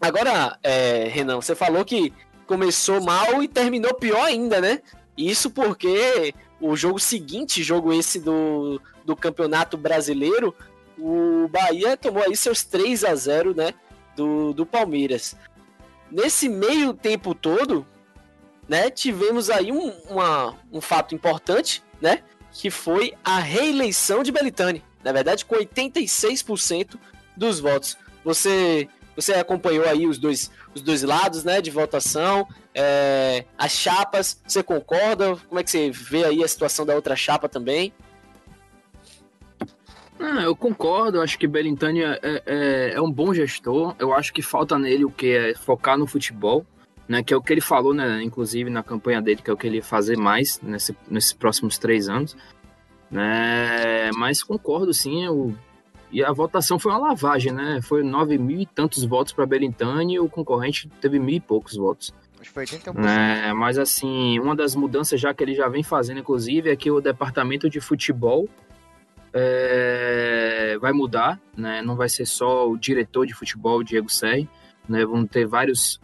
Agora, é, Renan, você falou que começou mal e terminou pior ainda, né? Isso porque o jogo seguinte, jogo esse do, do Campeonato Brasileiro, o Bahia tomou aí seus 3 a 0 né? Do, do Palmeiras. Nesse meio tempo todo, né, tivemos aí um, uma, um fato importante, né, que foi a reeleição de Belitani. Na verdade, com 86% dos votos. Você, você acompanhou aí os dois, os dois lados, né, de votação, é, as chapas. Você concorda? Como é que você vê aí a situação da outra chapa também? Ah, eu concordo, eu acho que Belintani é, é, é, um bom gestor. Eu acho que falta nele o que é focar no futebol né, que é o que ele falou, né, inclusive na campanha dele, que é o que ele ia fazer mais nesse, nesses próximos três anos. Né, mas concordo, sim, eu, e a votação foi uma lavagem, né? Foi nove mil e tantos votos para Belintani e o concorrente teve mil e poucos votos. Acho que foi 81%. É, mas assim, uma das mudanças já que ele já vem fazendo, inclusive, é que o departamento de futebol é, vai mudar, né? Não vai ser só o diretor de futebol, Diego Serri, né? Vão ter vários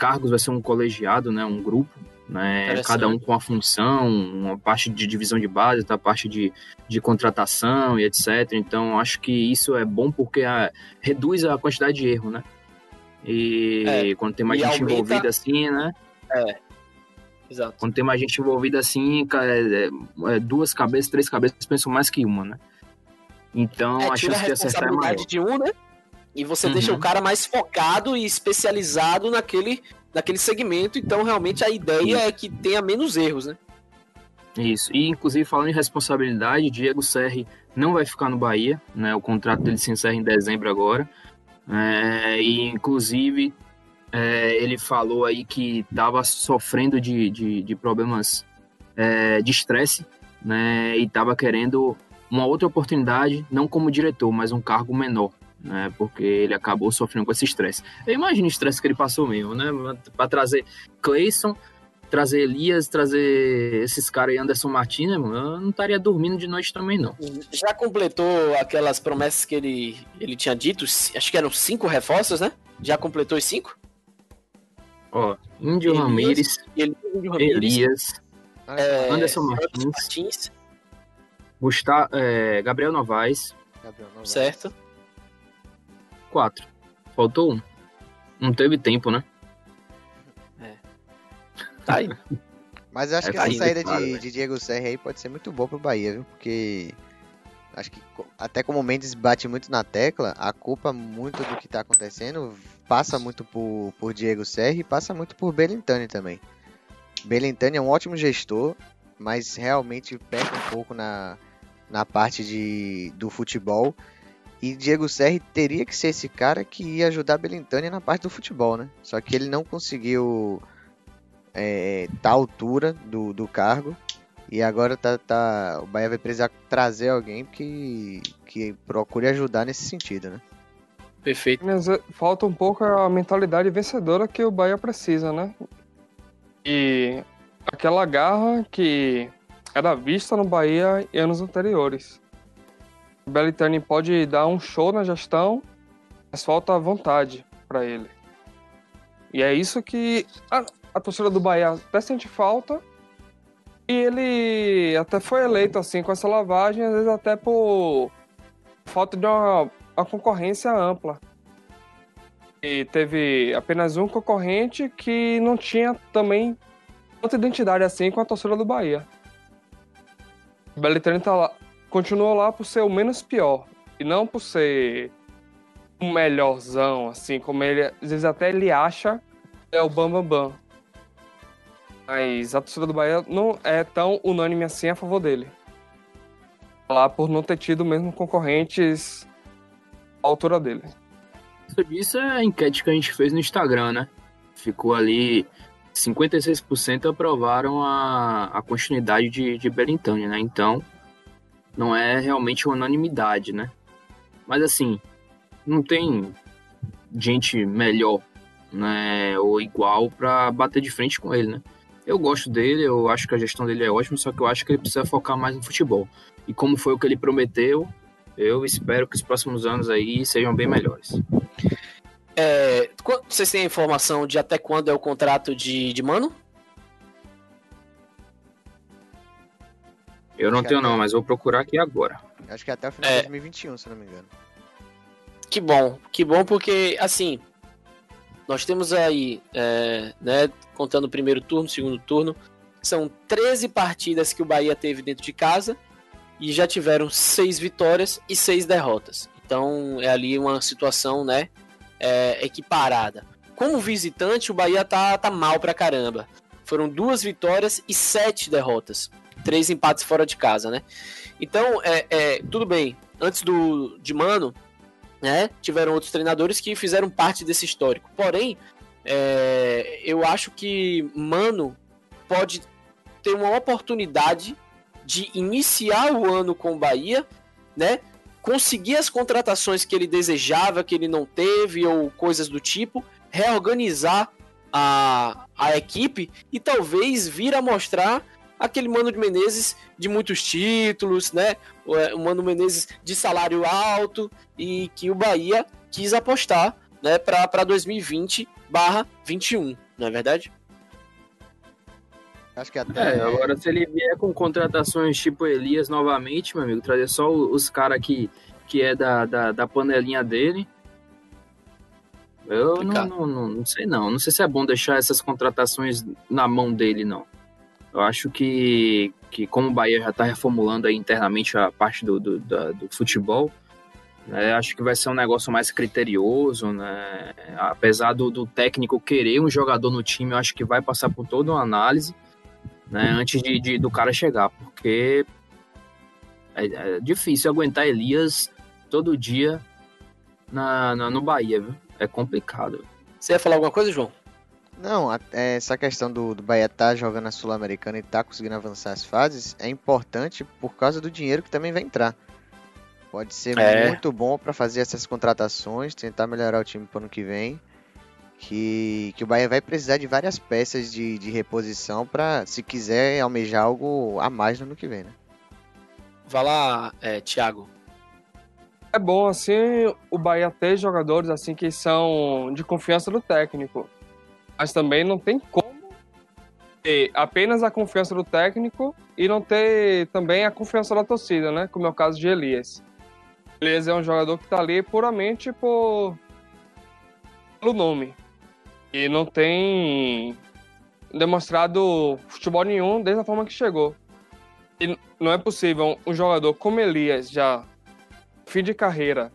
cargos vai ser um colegiado, né, um grupo, né, cada um com a função, uma parte de divisão de base, outra parte de, de contratação e etc. Então, acho que isso é bom porque a, reduz a quantidade de erro, né? E é, quando tem mais gente aumenta... envolvida assim, né? É. Exato. Quando tem mais gente envolvida assim, é, é, duas cabeças, três cabeças pensam mais que uma, né? Então, é, a chance de acertar é maior. de um, né? E você uhum. deixa o cara mais focado e especializado naquele, naquele segmento. Então, realmente, a ideia é que tenha menos erros, né? Isso. E, inclusive, falando em responsabilidade, Diego Serri não vai ficar no Bahia, né? O contrato dele se encerra em dezembro agora. É, e, inclusive, é, ele falou aí que estava sofrendo de, de, de problemas é, de estresse, né? E estava querendo uma outra oportunidade, não como diretor, mas um cargo menor né? Porque ele acabou sofrendo com esse estresse. Eu imagino o estresse que ele passou mesmo, né? Para trazer Clayson, trazer Elias, trazer esses caras aí, Anderson Martins, eu não estaria dormindo de noite também, não. Já completou aquelas promessas que ele, ele tinha dito? Acho que eram cinco reforços, né? Já completou os cinco? Ó, Índio Ramírez, Elias, é, Anderson Martins, Martins Gustavo, é, Gabriel Novaes, Gabriel Novaes. certo? quatro. Faltou um. Não teve tempo, né? É. Tá aí. Mas eu acho é, que tá essa saída de, de, Diego Serra aí pode ser muito boa pro Bahia, viu? Porque acho que até como o Mendes bate muito na tecla, a culpa muito do que tá acontecendo passa muito por, por Diego Serra e passa muito por Belintani também. Belintani é um ótimo gestor, mas realmente perde um pouco na, na parte de, do futebol e Diego Serri teria que ser esse cara que ia ajudar Belintani na parte do futebol, né? Só que ele não conseguiu é, tá altura do, do cargo. E agora tá, tá, o Bahia vai precisar trazer alguém que, que procure ajudar nesse sentido, né? Perfeito. Mas é, falta um pouco a mentalidade vencedora que o Bahia precisa, né? E aquela garra que era vista no Bahia em anos anteriores. O Belitani pode dar um show na gestão, mas falta vontade para ele. E é isso que a, a torcida do Bahia até sente falta. E ele até foi eleito assim com essa lavagem, às vezes até por falta de uma, uma concorrência ampla. E teve apenas um concorrente que não tinha também tanta identidade assim com a torcida do Bahia. Beltrame tá lá, continuou lá por ser o menos pior. E não por ser o melhorzão, assim, como ele. Às vezes até ele acha é o Bambambam. Bam, Bam. Mas a torcida do Bahia não é tão unânime assim a favor dele. Lá por não ter tido mesmo concorrentes à altura dele. Isso é a enquete que a gente fez no Instagram, né? Ficou ali 56% aprovaram a, a continuidade de, de né? Então, não é realmente unanimidade, né? Mas assim, não tem gente melhor, né? Ou igual para bater de frente com ele, né? Eu gosto dele, eu acho que a gestão dele é ótima, só que eu acho que ele precisa focar mais no futebol. E como foi o que ele prometeu, eu espero que os próximos anos aí sejam bem melhores. É, vocês têm a informação de até quando é o contrato de, de Mano? Eu não tenho não, mas vou procurar aqui agora. Acho que é até o final é... de 2021, se não me engano. Que bom, que bom porque, assim, nós temos aí, é, né, contando o primeiro turno, segundo turno, são 13 partidas que o Bahia teve dentro de casa e já tiveram seis vitórias e seis derrotas. Então é ali uma situação, né, é, equiparada. Como visitante, o Bahia tá, tá mal pra caramba. Foram duas vitórias e sete derrotas. Três empates fora de casa, né? Então, é, é tudo bem. Antes do de Mano, né? Tiveram outros treinadores que fizeram parte desse histórico. Porém, é, eu acho que Mano pode ter uma oportunidade de iniciar o ano com o Bahia, né? conseguir as contratações que ele desejava, que ele não teve, ou coisas do tipo, reorganizar a, a equipe e talvez vir a mostrar aquele Mano de Menezes de muitos títulos, né? O Mano Menezes de salário alto e que o Bahia quis apostar né, para 2020 barra 21, não é verdade? Acho que até. É, agora se ele vier com contratações tipo Elias novamente, meu amigo, trazer só os caras que, que é da, da, da, panelinha dele. Eu não, não, não, não, sei não. Não sei se é bom deixar essas contratações na mão dele, não. Eu acho que, que como o Bahia já está reformulando aí internamente a parte do, do, do futebol, né, acho que vai ser um negócio mais criterioso, né? Apesar do, do técnico querer um jogador no time, eu acho que vai passar por toda uma análise né, antes de, de, do cara chegar, porque é, é, difícil aguentar Elias todo dia na, na, no Bahia, viu? É complicado. Você ia falar alguma coisa, João? Não, é, essa questão do, do Bahia estar tá jogando a Sul-Americana e estar tá conseguindo avançar as fases é importante por causa do dinheiro que também vai entrar. Pode ser é. muito bom para fazer essas contratações, tentar melhorar o time para o ano que vem que, que o Bahia vai precisar de várias peças de, de reposição para, se quiser, almejar algo a mais no ano que vem, né? Vai lá, é, Thiago. É bom, assim, o Bahia ter jogadores assim que são de confiança do técnico. Mas também não tem como ter apenas a confiança do técnico e não ter também a confiança da torcida, né? Como é o caso de Elias. Elias é um jogador que está ali puramente por... pelo nome e não tem demonstrado futebol nenhum desde a forma que chegou. E não é possível um jogador como Elias, já fim de carreira,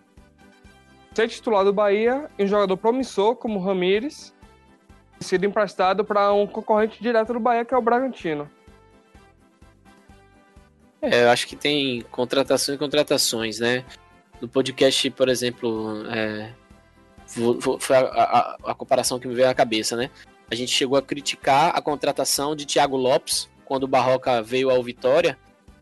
ser titular do Bahia e um jogador promissor como Ramires sido emprestado para um concorrente direto do Bahia, que é o Bragantino. É, eu acho que tem contratações e contratações, né? No podcast, por exemplo, é, foi a, a, a, comparação que me veio à cabeça, né? A gente chegou a criticar a contratação de Thiago Lopes quando o Barroca veio ao Vitória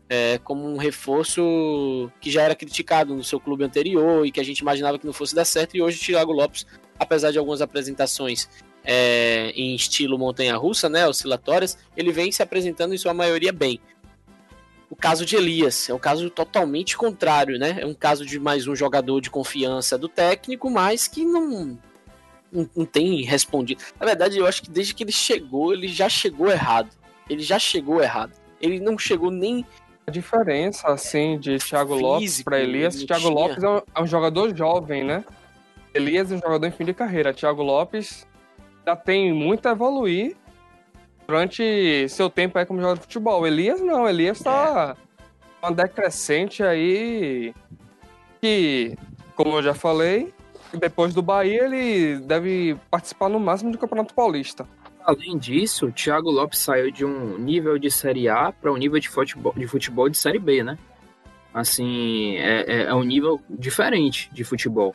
é, como um reforço que já era criticado no seu clube anterior e que a gente imaginava que não fosse dar certo. E hoje o Thiago Lopes, apesar de algumas apresentações é, em estilo montanha-russa, né, oscilatórias, ele vem se apresentando em sua maioria bem. O caso de Elias é um caso totalmente contrário, né? É um caso de mais um jogador de confiança do técnico, mas que não, não, não tem respondido. Na verdade, eu acho que desde que ele chegou, ele já chegou errado. Ele já chegou errado. Ele não chegou nem a diferença, assim, de Thiago Físico, Lopes para Elias, Thiago tinha. Lopes é um, é um, jogador jovem, né? Elias é um jogador em fim de carreira. Thiago Lopes já tem muito a evoluir durante seu tempo aí como jogador de futebol. Elias não, Elias tá é. uma decrescente aí que, como eu já falei, depois do Bahia ele deve participar no máximo do Campeonato Paulista. Além disso, o Thiago Lopes saiu de um nível de Série A para um nível de futebol, de futebol de Série B, né? Assim, é, é, é um nível diferente de futebol.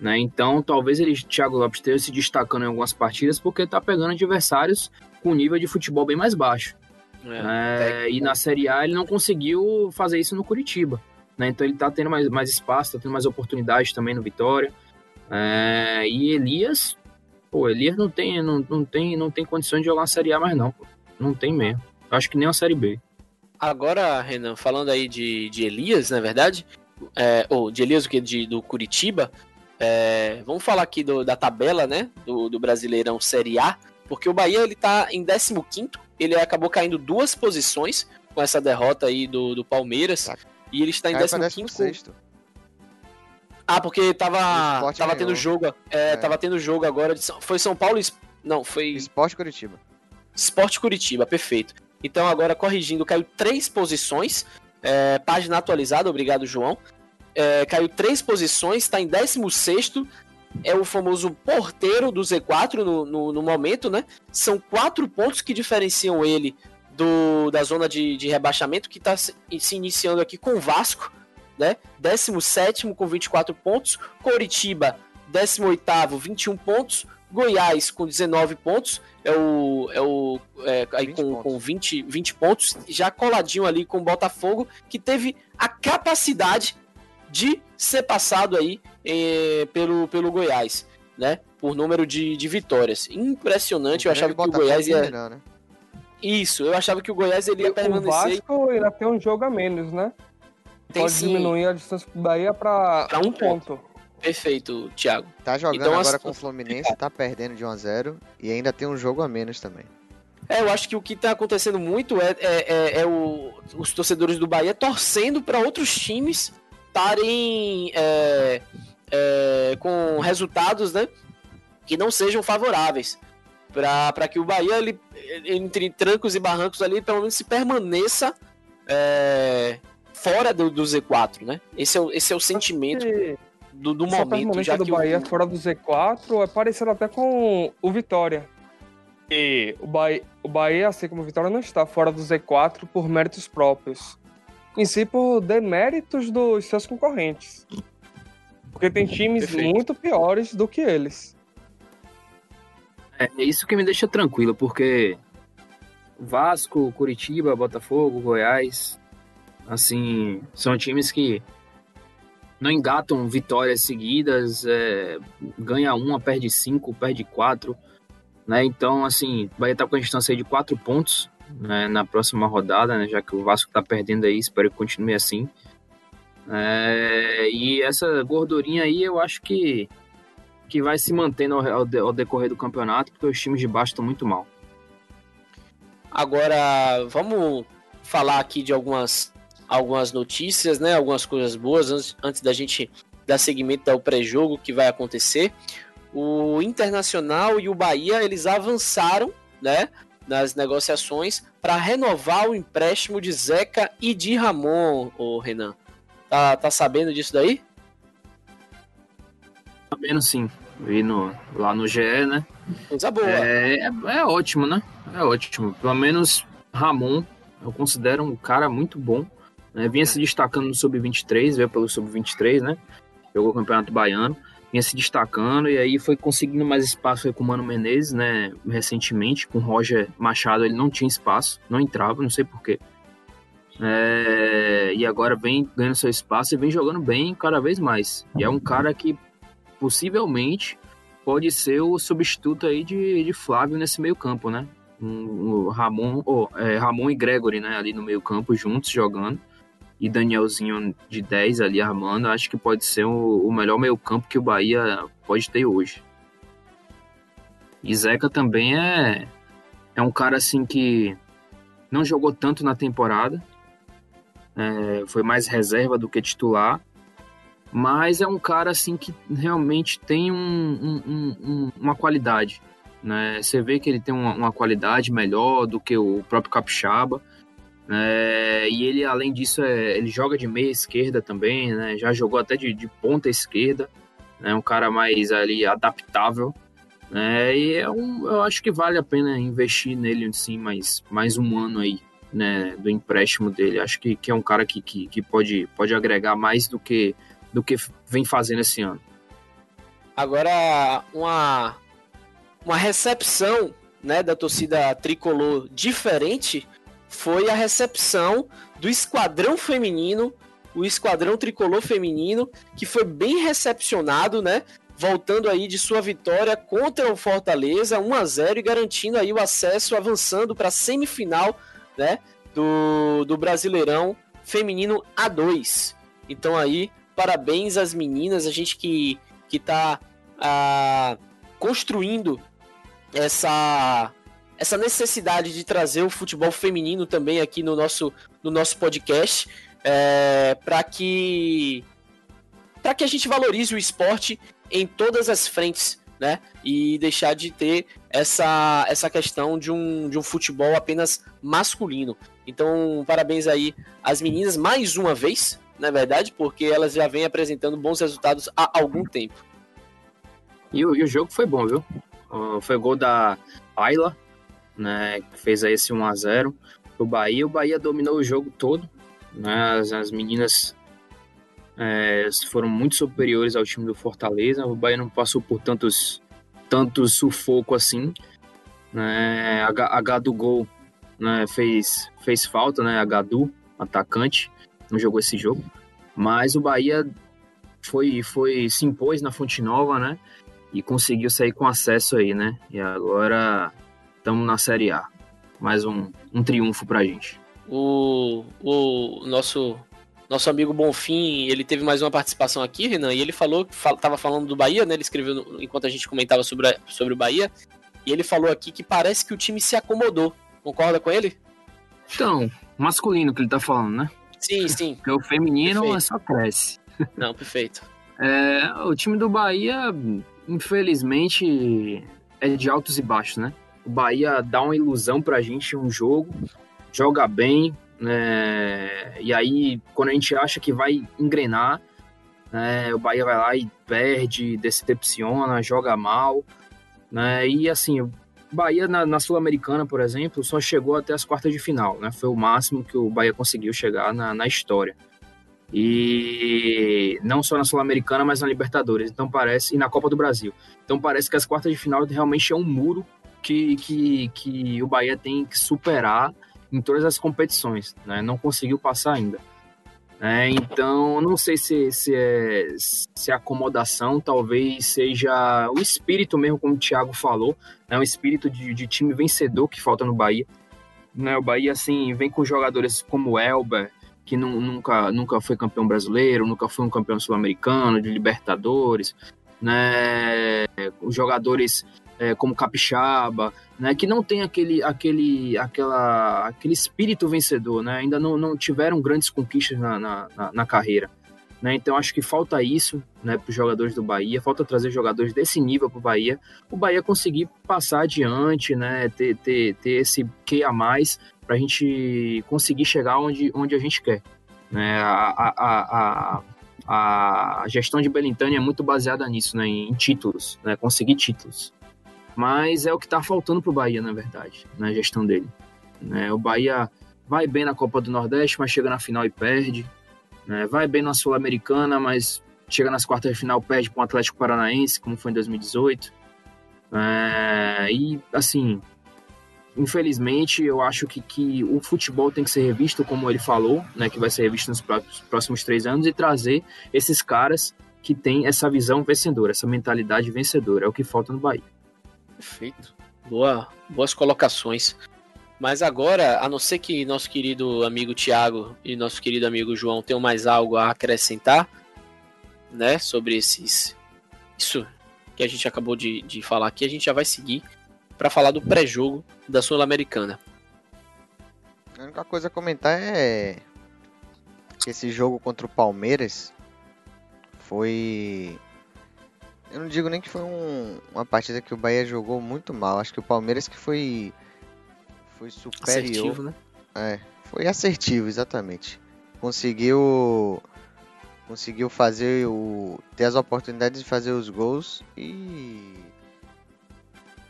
Né? Então, talvez ele, Thiago Lopes esteja se destacando em algumas partidas porque está pegando adversários com nível de futebol bem mais baixo. É, é, e na Série A ele não conseguiu fazer isso no Curitiba. Né? Então ele está tendo mais, mais espaço, está tendo mais oportunidades também no Vitória. É, e Elias Pô, Elias não tem, não, não, tem, não tem condições de jogar uma Série A mais não, pô. Não tem mesmo. Acho que nem uma Série B. Agora, Renan, falando aí de, de Elias, na é verdade, é, ou de Elias o que de, do Curitiba, é, vamos falar aqui do, da tabela, né, do, do Brasileirão Série A, porque o Bahia ele tá em 15º, ele acabou caindo duas posições com essa derrota aí do, do Palmeiras, tá. e ele está em 15º. Com... Ah, porque tava, tava tendo jogo. É, é, tava tendo jogo agora. De, foi São Paulo. Não, foi. Esporte Curitiba. Esporte Curitiba, perfeito. Então agora corrigindo, caiu três posições. É, página atualizada, obrigado, João. É, caiu três posições, está em 16. É o famoso porteiro do Z4 no, no, no, momento, né? São quatro pontos que diferenciam ele do, da zona de, de rebaixamento, que está se, se iniciando aqui com o Vasco né? 17 com 24 pontos, Coritiba, 18, 21 pontos, Goiás com 19 pontos, é o, é o é, aí 20 com, pontos. com 20, 20 pontos, já coladinho ali com o Botafogo, que teve a capacidade de ser passado aí é, pelo, pelo Goiás, né? Por número de, de vitórias. Impressionante, o eu achava que o Goiás ia. né? Isso, eu achava que o Goiás ele ia permanecer. O Vasco ainda tem um jogo a menos, né? Tem Pode sim. diminuir a distância pro Bahia pra, pra um ponto. ponto. Perfeito, Thiago. Tá jogando então, agora com o Fluminense, tá perdendo de 1 a 0 e ainda tem um jogo a menos também. É, eu acho que o que tá acontecendo muito é, é, é, é o, os torcedores do Bahia torcendo para outros times estarem é, é, com resultados né, que não sejam favoráveis. Para que o Bahia, ele, entre trancos e barrancos ali, pelo menos se permaneça é, fora do, do Z4, né? Esse é, o, esse é o sentimento do, do momento. já do que Bahia o... fora do Z4 é parecido até com o Vitória. E o Bahia, o Bahia, assim como o Vitória, não está fora do Z4 por méritos próprios. Em si, por deméritos dos seus concorrentes. Porque tem times Perfeito. muito piores do que eles. É isso que me deixa tranquilo, porque Vasco, Curitiba, Botafogo, Goiás, Assim, são times que não engatam vitórias seguidas, é, ganha uma, perde cinco, perde quatro, né? Então, assim, vai estar com a distância de quatro pontos né, na próxima rodada, né, já que o Vasco está perdendo aí, espero que continue assim. É, e essa gordurinha aí eu acho que, que vai se mantendo ao, ao decorrer do campeonato, porque os times de baixo estão muito mal. Agora, vamos falar aqui de algumas algumas notícias, né? Algumas coisas boas antes, antes da gente dar seguimento ao pré-jogo que vai acontecer. O Internacional e o Bahia eles avançaram, né? Nas negociações para renovar o empréstimo de Zeca e de Ramon, o Renan. Tá, tá sabendo disso daí? Sabendo sim. Vi no, lá no GE, né? Coisa boa. É, é, é ótimo, né? É ótimo. Pelo menos Ramon, eu considero um cara muito bom. Né? Vinha se destacando no Sub-23, veio pelo Sub-23, né? Jogou o Campeonato Baiano, vinha se destacando e aí foi conseguindo mais espaço com o Mano Menezes, né? Recentemente, com o Roger Machado, ele não tinha espaço, não entrava, não sei porquê. É, e agora vem ganhando seu espaço e vem jogando bem cada vez mais. E é um cara que possivelmente pode ser o substituto aí de, de Flávio nesse meio campo, né? Um, Ramon, oh, é, Ramon e Gregory, né? Ali no meio campo juntos jogando. E Danielzinho de 10 ali armando. Acho que pode ser o, o melhor meio campo que o Bahia pode ter hoje. E Zeca também é, é um cara assim que não jogou tanto na temporada. É, foi mais reserva do que titular mas é um cara assim que realmente tem um, um, um, uma qualidade. Né? Você vê que ele tem uma, uma qualidade melhor do que o próprio Capixaba. É, e ele, além disso, é, ele joga de meia esquerda também, né? já jogou até de, de ponta esquerda. É né? um cara mais ali adaptável. Né? E é um, eu acho que vale a pena investir nele sim, mais, mais um ano aí. Né, do empréstimo dele. Acho que, que é um cara que, que, que pode, pode agregar mais do que do que vem fazendo esse ano. Agora, uma, uma recepção né, da torcida tricolor diferente foi a recepção do esquadrão feminino, o esquadrão tricolor feminino, que foi bem recepcionado, né? Voltando aí de sua vitória contra o Fortaleza, 1 a 0 e garantindo aí o acesso, avançando para a semifinal, né? Do, do Brasileirão Feminino A2. Então aí parabéns às meninas, a gente que, que tá ah, construindo essa, essa necessidade de trazer o futebol feminino também aqui no nosso, no nosso podcast, é, para que para que a gente valorize o esporte em todas as frentes, né? E deixar de ter essa, essa questão de um, de um futebol apenas masculino. Então, parabéns aí às meninas mais uma vez, na verdade, porque elas já vêm apresentando bons resultados há algum tempo. E o, e o jogo foi bom, viu? Uh, foi gol da Ayla, né, fez aí esse 1x0 o Bahia. O Bahia dominou o jogo todo, né, as, as meninas é, foram muito superiores ao time do Fortaleza. O Bahia não passou por tantos, tantos sufoco assim. Né, a, a Gol né, fez, fez falta, né, a Gadu, atacante não jogou esse jogo. Mas o Bahia foi, foi se impôs na Fonte Nova, né? E conseguiu sair com acesso aí, né? E agora estamos na Série A. Mais um, um triunfo pra gente. O, o nosso nosso amigo Bonfim, ele teve mais uma participação aqui, Renan, e ele falou, fal, tava falando do Bahia, né? Ele escreveu enquanto a gente comentava sobre, a, sobre o Bahia, e ele falou aqui que parece que o time se acomodou. Concorda com ele? Então, masculino que ele tá falando, né? Sim, sim. Porque o feminino perfeito. só cresce. Não, perfeito. É, o time do Bahia, infelizmente, é de altos e baixos, né? O Bahia dá uma ilusão pra gente um jogo, joga bem, né? E aí, quando a gente acha que vai engrenar, né? o Bahia vai lá e perde, decepciona, joga mal, né? E assim, Bahia na, na Sul-Americana, por exemplo, só chegou até as quartas de final, né? Foi o máximo que o Bahia conseguiu chegar na, na história. E não só na Sul-Americana, mas na Libertadores. Então parece e na Copa do Brasil. Então parece que as quartas de final realmente é um muro que, que, que o Bahia tem que superar em todas as competições, né? Não conseguiu passar ainda. É, então, não sei se, se, é, se acomodação talvez seja o espírito mesmo, como o Thiago falou, né, um espírito de, de time vencedor que falta no Bahia. Né, o Bahia, assim, vem com jogadores como o Elber, que nunca, nunca foi campeão brasileiro, nunca foi um campeão sul-americano, de Libertadores, né, os jogadores é, como Capixaba, né, que não tem aquele, aquele, aquela, aquele espírito vencedor, né, ainda não, não tiveram grandes conquistas na, na, na, na carreira. Né, então acho que falta isso né, para os jogadores do Bahia, falta trazer jogadores desse nível para o Bahia, o Bahia conseguir passar adiante, né, ter, ter, ter esse que a mais para a gente conseguir chegar onde, onde a gente quer. Né, a, a, a, a gestão de Belintani é muito baseada nisso, né, em títulos, né, conseguir títulos mas é o que está faltando para o Bahia, na verdade, na gestão dele. Né? O Bahia vai bem na Copa do Nordeste, mas chega na final e perde. Né? Vai bem na Sul-Americana, mas chega nas quartas de final perde para o Atlético Paranaense, como foi em 2018. É, e, assim, infelizmente, eu acho que, que o futebol tem que ser revisto, como ele falou, né, que vai ser revisto nos próximos três anos, e trazer esses caras que tem essa visão vencedora, essa mentalidade vencedora. É o que falta no Bahia. Perfeito. Boa, boas colocações. Mas agora, a não ser que nosso querido amigo Tiago e nosso querido amigo João tenham mais algo a acrescentar, né, sobre esses isso que a gente acabou de, de falar aqui, a gente já vai seguir para falar do pré-jogo da Sul-Americana. A única coisa a comentar é que esse jogo contra o Palmeiras foi. Eu não digo nem que foi um, uma partida que o Bahia jogou muito mal. Acho que o Palmeiras que foi. Foi superior. Assertivo, né? É, foi assertivo, exatamente. Conseguiu. Conseguiu fazer o. ter as oportunidades de fazer os gols e.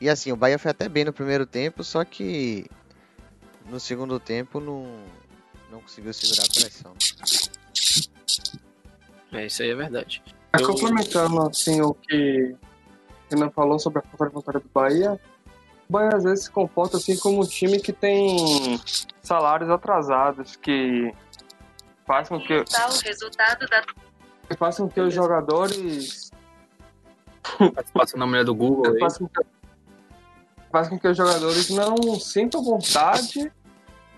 E assim, o Bahia foi até bem no primeiro tempo, só que no segundo tempo não, não conseguiu segurar a pressão. É, isso aí é verdade. É, Complementando assim o que o Renan falou sobre a falta de vontade do Bahia, o Bahia às vezes se comporta assim como um time que tem salários atrasados, que faz com que, Está o resultado da que faz com que os jogadores Participação na mulher do Google aí. faz com que, faz com que os jogadores não sintam vontade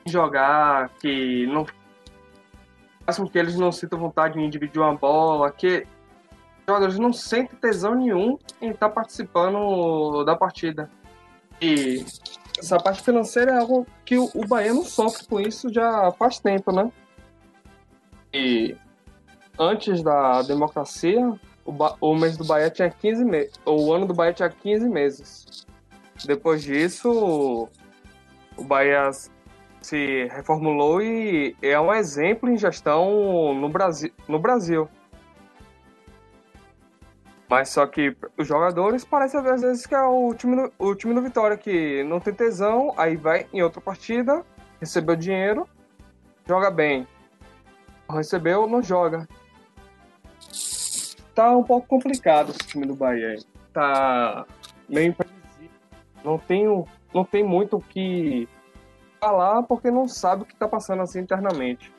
de jogar, que não faz com que eles não sintam vontade de dividir uma bola, que jogadores não sentem tesão nenhum em estar participando da partida. E essa parte financeira é algo que o, o Bahia não sofre com isso já faz tempo, né? E antes da democracia, o, Ba- o mês do Bahia tinha 15 meses. O ano do Bahia tinha 15 meses. Depois disso, o Bahia se reformulou e é um exemplo em gestão no Brasil. No Brasil. Mas só que os jogadores parece às vezes que é o time, do, o time do Vitória que não tem tesão, aí vai em outra partida, recebeu dinheiro, joga bem. Recebeu, não joga. Tá um pouco complicado esse time do Bahia. Tá meio imprevisível. Não tem, o- não tem muito o que falar porque não sabe o que tá passando assim internamente.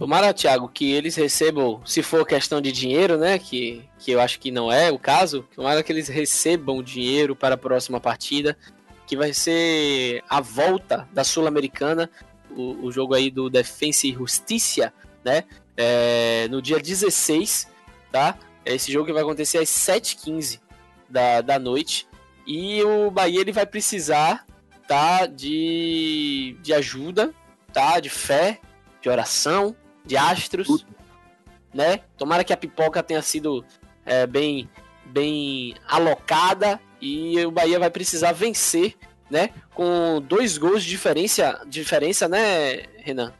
Tomara, Thiago, que eles recebam, se for questão de dinheiro, né? Que, que eu acho que não é o caso. Tomara que eles recebam dinheiro para a próxima partida, que vai ser a volta da Sul-Americana, o, o jogo aí do Defensa e Justiça, né? É, no dia 16, tá? Esse jogo que vai acontecer às 7h15 da, da noite. E o Bahia ele vai precisar tá, de, de ajuda, tá? De fé, de oração, de astros, né? Tomara que a pipoca tenha sido é, bem, bem alocada e o Bahia vai precisar vencer, né? Com dois gols de diferença, diferença, né, Renan?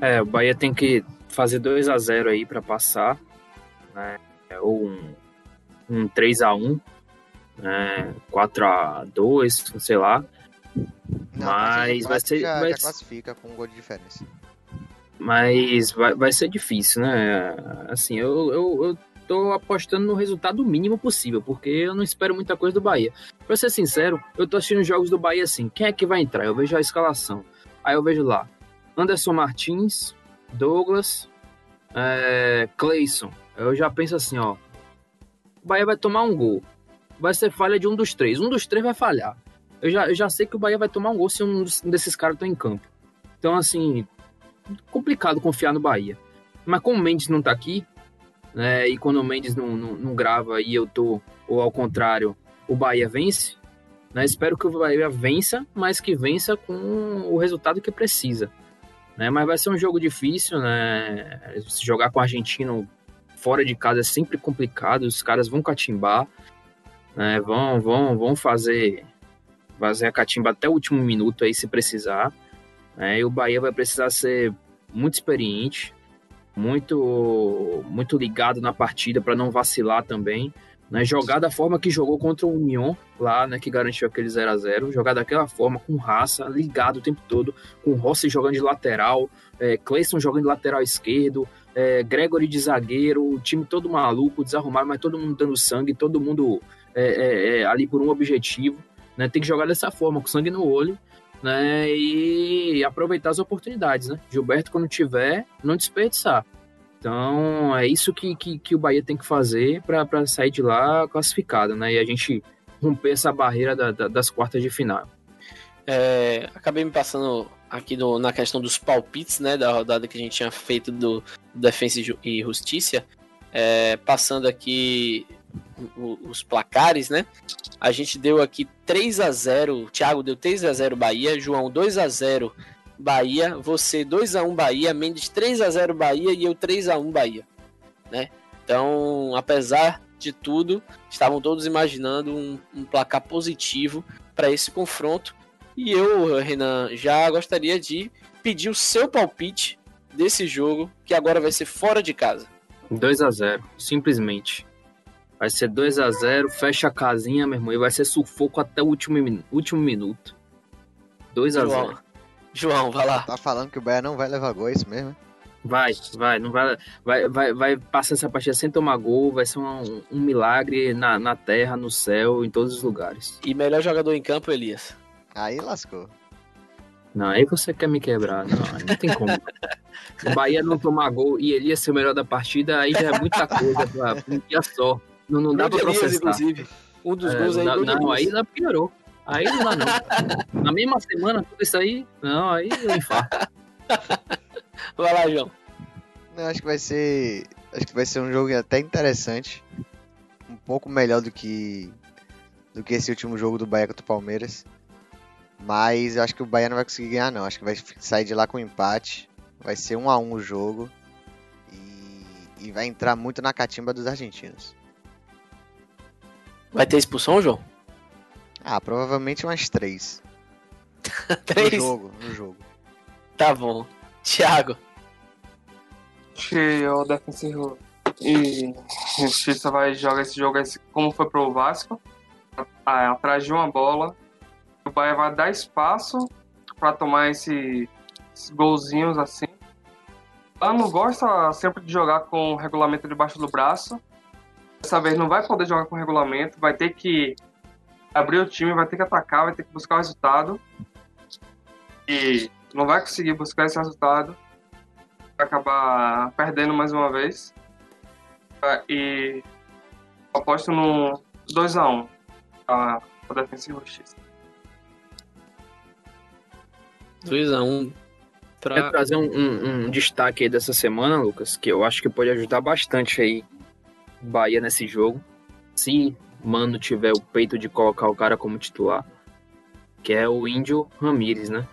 É, o Bahia tem que fazer 2 a 0 aí para passar, né? Ou um, um 3 a 1, né? 4 a 2, sei lá. Não, Mas vai ser- Já, vai já classifica com um gol de diferença. Mas vai, vai ser difícil, né? Assim, eu, eu, eu tô apostando no resultado mínimo possível, porque eu não espero muita coisa do Bahia. Pra ser sincero, eu tô assistindo jogos do Bahia assim, quem é que vai entrar? Eu vejo a escalação. Aí eu vejo lá, Anderson Martins, Douglas, é, Cleison. Eu já penso assim, ó, o Bahia vai tomar um gol. Vai ser falha de um dos três. Um dos três vai falhar. Eu já, eu já sei que o Bahia vai tomar um gol se um desses caras tá em campo. Então, assim, complicado confiar no Bahia. Mas como o Mendes não tá aqui, né, e quando o Mendes não, não, não grava e eu tô, ou ao contrário, o Bahia vence, né, espero que o Bahia vença, mas que vença com o resultado que precisa. Né, mas vai ser um jogo difícil, né, se jogar com o argentino fora de casa é sempre complicado, os caras vão catimbar, né, vão, vão, vão fazer, fazer a catimba até o último minuto aí se precisar. Né, e o Bahia vai precisar ser muito experiente, muito muito ligado na partida para não vacilar também, né? Jogar da forma que jogou contra o Union lá, né, que garantiu aquele 0 a 0 jogar daquela forma com raça, ligado o tempo todo, com Rossi jogando de lateral, é, Cleison jogando de lateral esquerdo, é, Gregory de zagueiro, o time todo maluco, desarrumado, mas todo mundo dando sangue, todo mundo é, é, é, ali por um objetivo, né? Tem que jogar dessa forma, com sangue no olho, né? E aproveitar as oportunidades, né? Gilberto, quando tiver, não desperdiçar. Então é isso que, que, que o Bahia tem que fazer para sair de lá classificado, né? E a gente romper essa barreira da, da, das quartas de final. É, acabei me passando aqui no, na questão dos palpites, né, da rodada que a gente tinha feito do, do Defensa e Justiça, é, passando aqui os placares, né? A gente deu aqui 3 a 0 Thiago deu 3 a 0 Bahia, João 2 a 0 Bahia, você 2 a 1 Bahia, Mendes 3 a 0 Bahia e eu 3 a 1 Bahia, né? Então, apesar de tudo, estavam todos imaginando um, um placar positivo para esse confronto. E eu, Renan, já gostaria de pedir o seu palpite desse jogo, que agora vai ser fora de casa. 2 a 0 simplesmente. Vai ser 2 a 0 fecha a casinha, meu irmão, e vai ser sufoco até o último, último minuto. 2 a 0 João, vai lá. Tá falando que o Bahia não vai levar gol, é isso mesmo? Vai, vai, não vai, vai, vai, vai passar essa partida sem tomar gol, vai ser um, um milagre na, na terra, no céu, em todos os lugares. E melhor jogador em campo, Elias. Aí lascou. Não, aí você quer me quebrar. Não, não tem como. o Bahia não tomar gol e Elias ser o melhor da partida, aí já é muita coisa pra um dia só. Não, não dá pra processar. inclusive. Um dos é, gols aí. Não, não aí já piorou. Aí não dá não. Na mesma semana, tudo isso aí, não, aí eu infarto. Vai lá, João. Não, acho que vai ser. Acho que vai ser um jogo até interessante. Um pouco melhor do que. Do que esse último jogo do Bahia contra o Palmeiras. Mas eu acho que o Bahia não vai conseguir ganhar, não. Acho que vai sair de lá com empate. Vai ser um a um o jogo. E, e vai entrar muito na catimba dos argentinos. Vai ter expulsão, João? Ah, provavelmente umas três. três? No jogo, no jogo. Tá bom. Thiago. Que o defensivo e Justiça vai jogar esse jogo como foi pro Vasco, atrás de uma bola. O Bahia vai dar espaço para tomar esse, esses golzinhos assim. Ela não gosta sempre de jogar com o regulamento debaixo do braço. Dessa vez não vai poder jogar com o regulamento, vai ter que abrir o time, vai ter que atacar, vai ter que buscar o resultado. E não vai conseguir buscar esse resultado. Vai acabar perdendo mais uma vez. E aposto no 2x1 a, a Defensa e Justiça. 2x1 pra... Quero trazer um, um, um, destaque aí dessa semana, Lucas, que eu acho que pode ajudar bastante aí Bahia nesse jogo. Se Mano tiver o peito de colocar o cara como titular, que é o Índio Ramírez, né?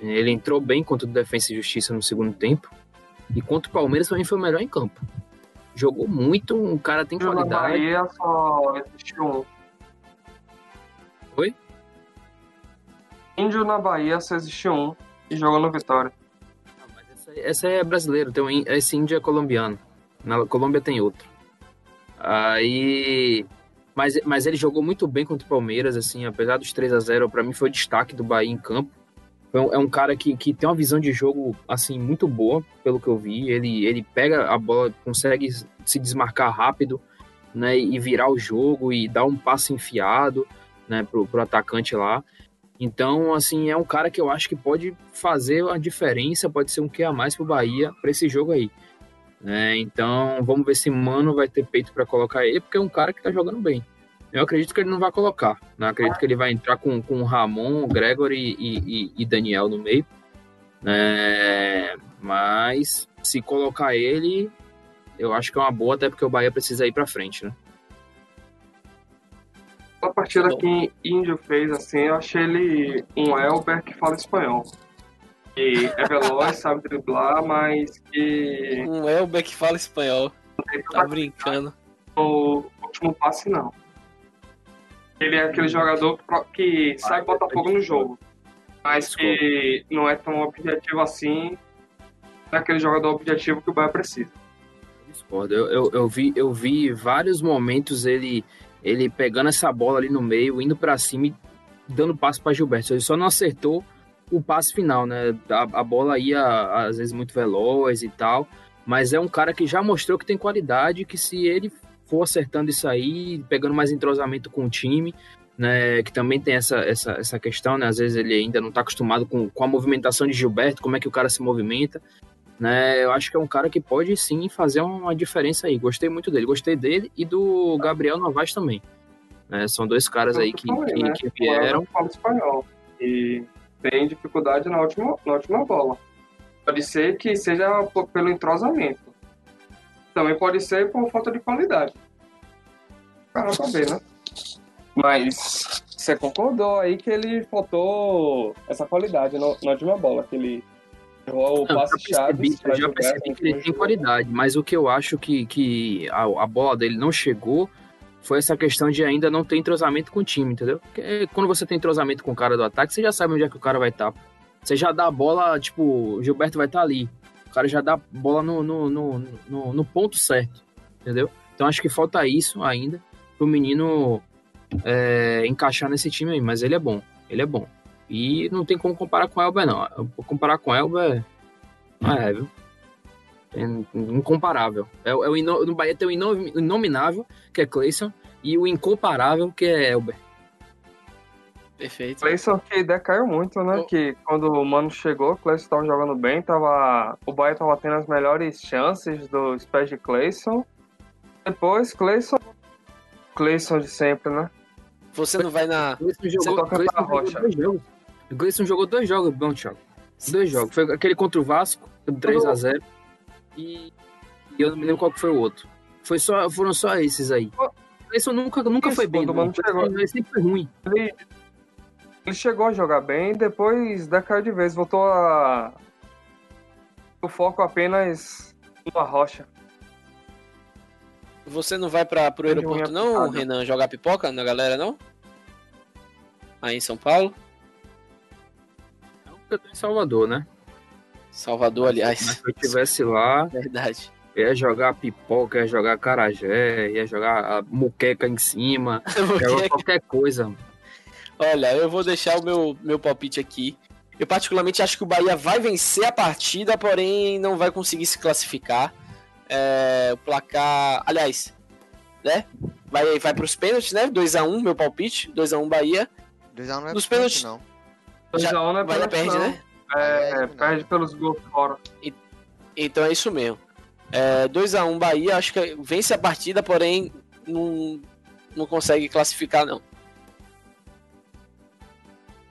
Ele entrou bem contra o Defensa e Justiça no segundo tempo. E contra o Palmeiras também foi o melhor em campo. Jogou muito, o cara tem qualidade. Na Bahia só existiu um. Oi? Índio na Bahia só existiu um e jogou no Vitória. Ah, essa, essa, é brasileiro, tem um, esse índio é colombiano. Na Colômbia tem outro. Aí. Mas, mas ele jogou muito bem contra o Palmeiras, assim, apesar dos 3 a 0 para mim foi o destaque do Bahia em campo. É um cara que, que tem uma visão de jogo, assim, muito boa, pelo que eu vi. Ele, ele pega a bola, consegue se desmarcar rápido, né, e virar o jogo e dar um passe enfiado, né, pro, pro atacante lá. Então, assim, é um cara que eu acho que pode fazer a diferença, pode ser um que a mais pro Bahia para esse jogo aí. Né? Então, vamos ver se Mano vai ter peito para colocar ele, porque é um cara que tá jogando bem. Eu acredito que ele não vai colocar. Né? Acredito que ele vai entrar com, com Ramon, Gregory e, e, e Daniel no meio. É, mas se colocar ele, eu acho que é uma boa, até porque o Bahia precisa ir para frente, né? A partida que Índio fez, assim, eu achei ele um Elber que fala espanhol. Que é veloz, sabe driblar, mas que. Um Elber que fala espanhol. Tá brincando. O último passe, não. Ele é aquele jogador que sabe botar fogo no jogo. Mas que não é tão objetivo assim. É aquele jogador objetivo que o Bahia precisa. Discordo. Eu, eu, eu, vi, eu vi vários momentos ele, ele pegando essa bola ali no meio, indo para cima e dando passo para Gilberto. Ele só não acertou o passe final, né? A, a bola ia às vezes muito veloz e tal. Mas é um cara que já mostrou que tem qualidade, que se ele for acertando isso aí, pegando mais entrosamento com o time, né, que também tem essa, essa, essa questão, né, às vezes ele ainda não está acostumado com, com a movimentação de Gilberto, como é que o cara se movimenta, Né, eu acho que é um cara que pode sim fazer uma diferença aí. Gostei muito dele. Gostei dele e do Gabriel Novaes também. Né, são dois caras aí que, falei, que, né? que vieram. fala espanhol e tem dificuldade na última, na última bola. Pode ser que seja pelo entrosamento. Também pode ser por falta de qualidade. Cara, pra ver, né? Mas você concordou aí que ele faltou essa qualidade no- na última bola, que ele errou o passe eu já percebi, chave. eu já percebi que ele tem qualidade, mas o que eu acho que, que a, a bola dele não chegou foi essa questão de ainda não ter entrosamento com o time, entendeu? Porque quando você tem entrosamento com o cara do ataque, você já sabe onde é que o cara vai estar. Você já dá a bola, tipo, o Gilberto vai estar ali. O cara já dá a bola no, no, no, no, no ponto certo, entendeu? Então acho que falta isso ainda pro menino é, encaixar nesse time aí, mas ele é bom, ele é bom. E não tem como comparar com o Elber, não. Comparar com o Elber, não é, viu? É incomparável. É, é o ino, no Bahia tem o ino, inominável, que é Cleison, e o incomparável, que é Elber. Perfeito. Cleison que decaiu muito, né? Oh. Que quando o Mano chegou, o Cleison tava jogando bem, tava... o Bahia tava tendo as melhores chances dos pés de Cleison. Depois, Cleison... Cleison de sempre, né? Você não vai na. Gleison jogou, pra jogou rocha. dois jogos. O Gleison jogou dois jogos, bom, Thiago. Dois jogos. Foi aquele contra o Vasco, 3x0. E, e eu não me lembro qual que foi o outro. Foi só, foram só esses aí. O Gleison nunca, nunca Isso, foi bem, não. Chegou. Ele sempre foi ruim. Ele, ele chegou a jogar bem, depois decaiu de vez, voltou a. O foco apenas numa rocha. Você não vai pra, pro aeroporto, não. Renan, jogar pipoca na galera, não? Aí em São Paulo? Não eu tô em Salvador, né? Salvador, Mas aliás. se eu estivesse lá, Verdade. ia jogar pipoca, ia jogar carajé, ia jogar a muqueca em cima, ia qualquer coisa. olha, eu vou deixar o meu, meu palpite aqui. Eu particularmente acho que o Bahia vai vencer a partida, porém não vai conseguir se classificar. É, o placar. Aliás, né? Vai, vai pros pênaltis, né? 2x1, meu palpite. 2x1 Bahia. 2x1 não é Nos pênalti, pênaltis- não. 2x1 não é Bahia pênalti, perde, não. né? É, Bahia, perde pelos gols fora. Então é isso mesmo. É, 2x1 Bahia, acho que vence a partida, porém não, não consegue classificar, não.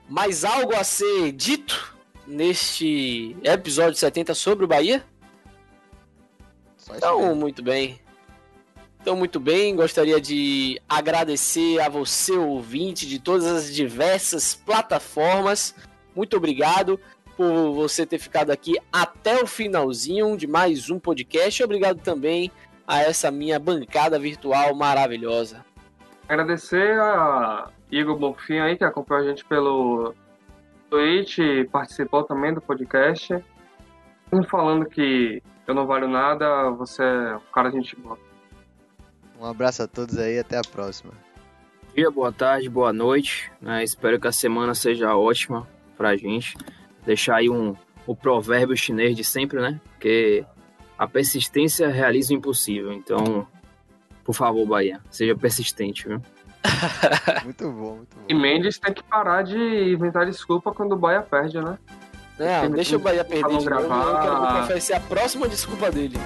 Mais algo a ser dito neste episódio 70 sobre o Bahia? Então, muito bem. Então, muito bem, gostaria de agradecer a você, ouvinte, de todas as diversas plataformas. Muito obrigado por você ter ficado aqui até o finalzinho de mais um podcast. Obrigado também a essa minha bancada virtual maravilhosa. Agradecer a Igor Bonfim aí, que acompanhou a gente pelo Twitch e participou também do podcast. Mesmo falando que eu não valho nada, você é um cara de gente boa. Um abraço a todos aí até a próxima. Bom dia, boa tarde, boa noite. né? Espero que a semana seja ótima pra gente. Deixar aí um, o provérbio chinês de sempre, né? Que a persistência realiza o impossível. Então, por favor, Bahia, seja persistente, viu? Muito bom, muito E bom. Mendes tem que parar de inventar desculpa quando o Bahia perde, né? Não, deixa o Bahia perder de novo. Eu gravar. quero qual vai ser a próxima desculpa dele.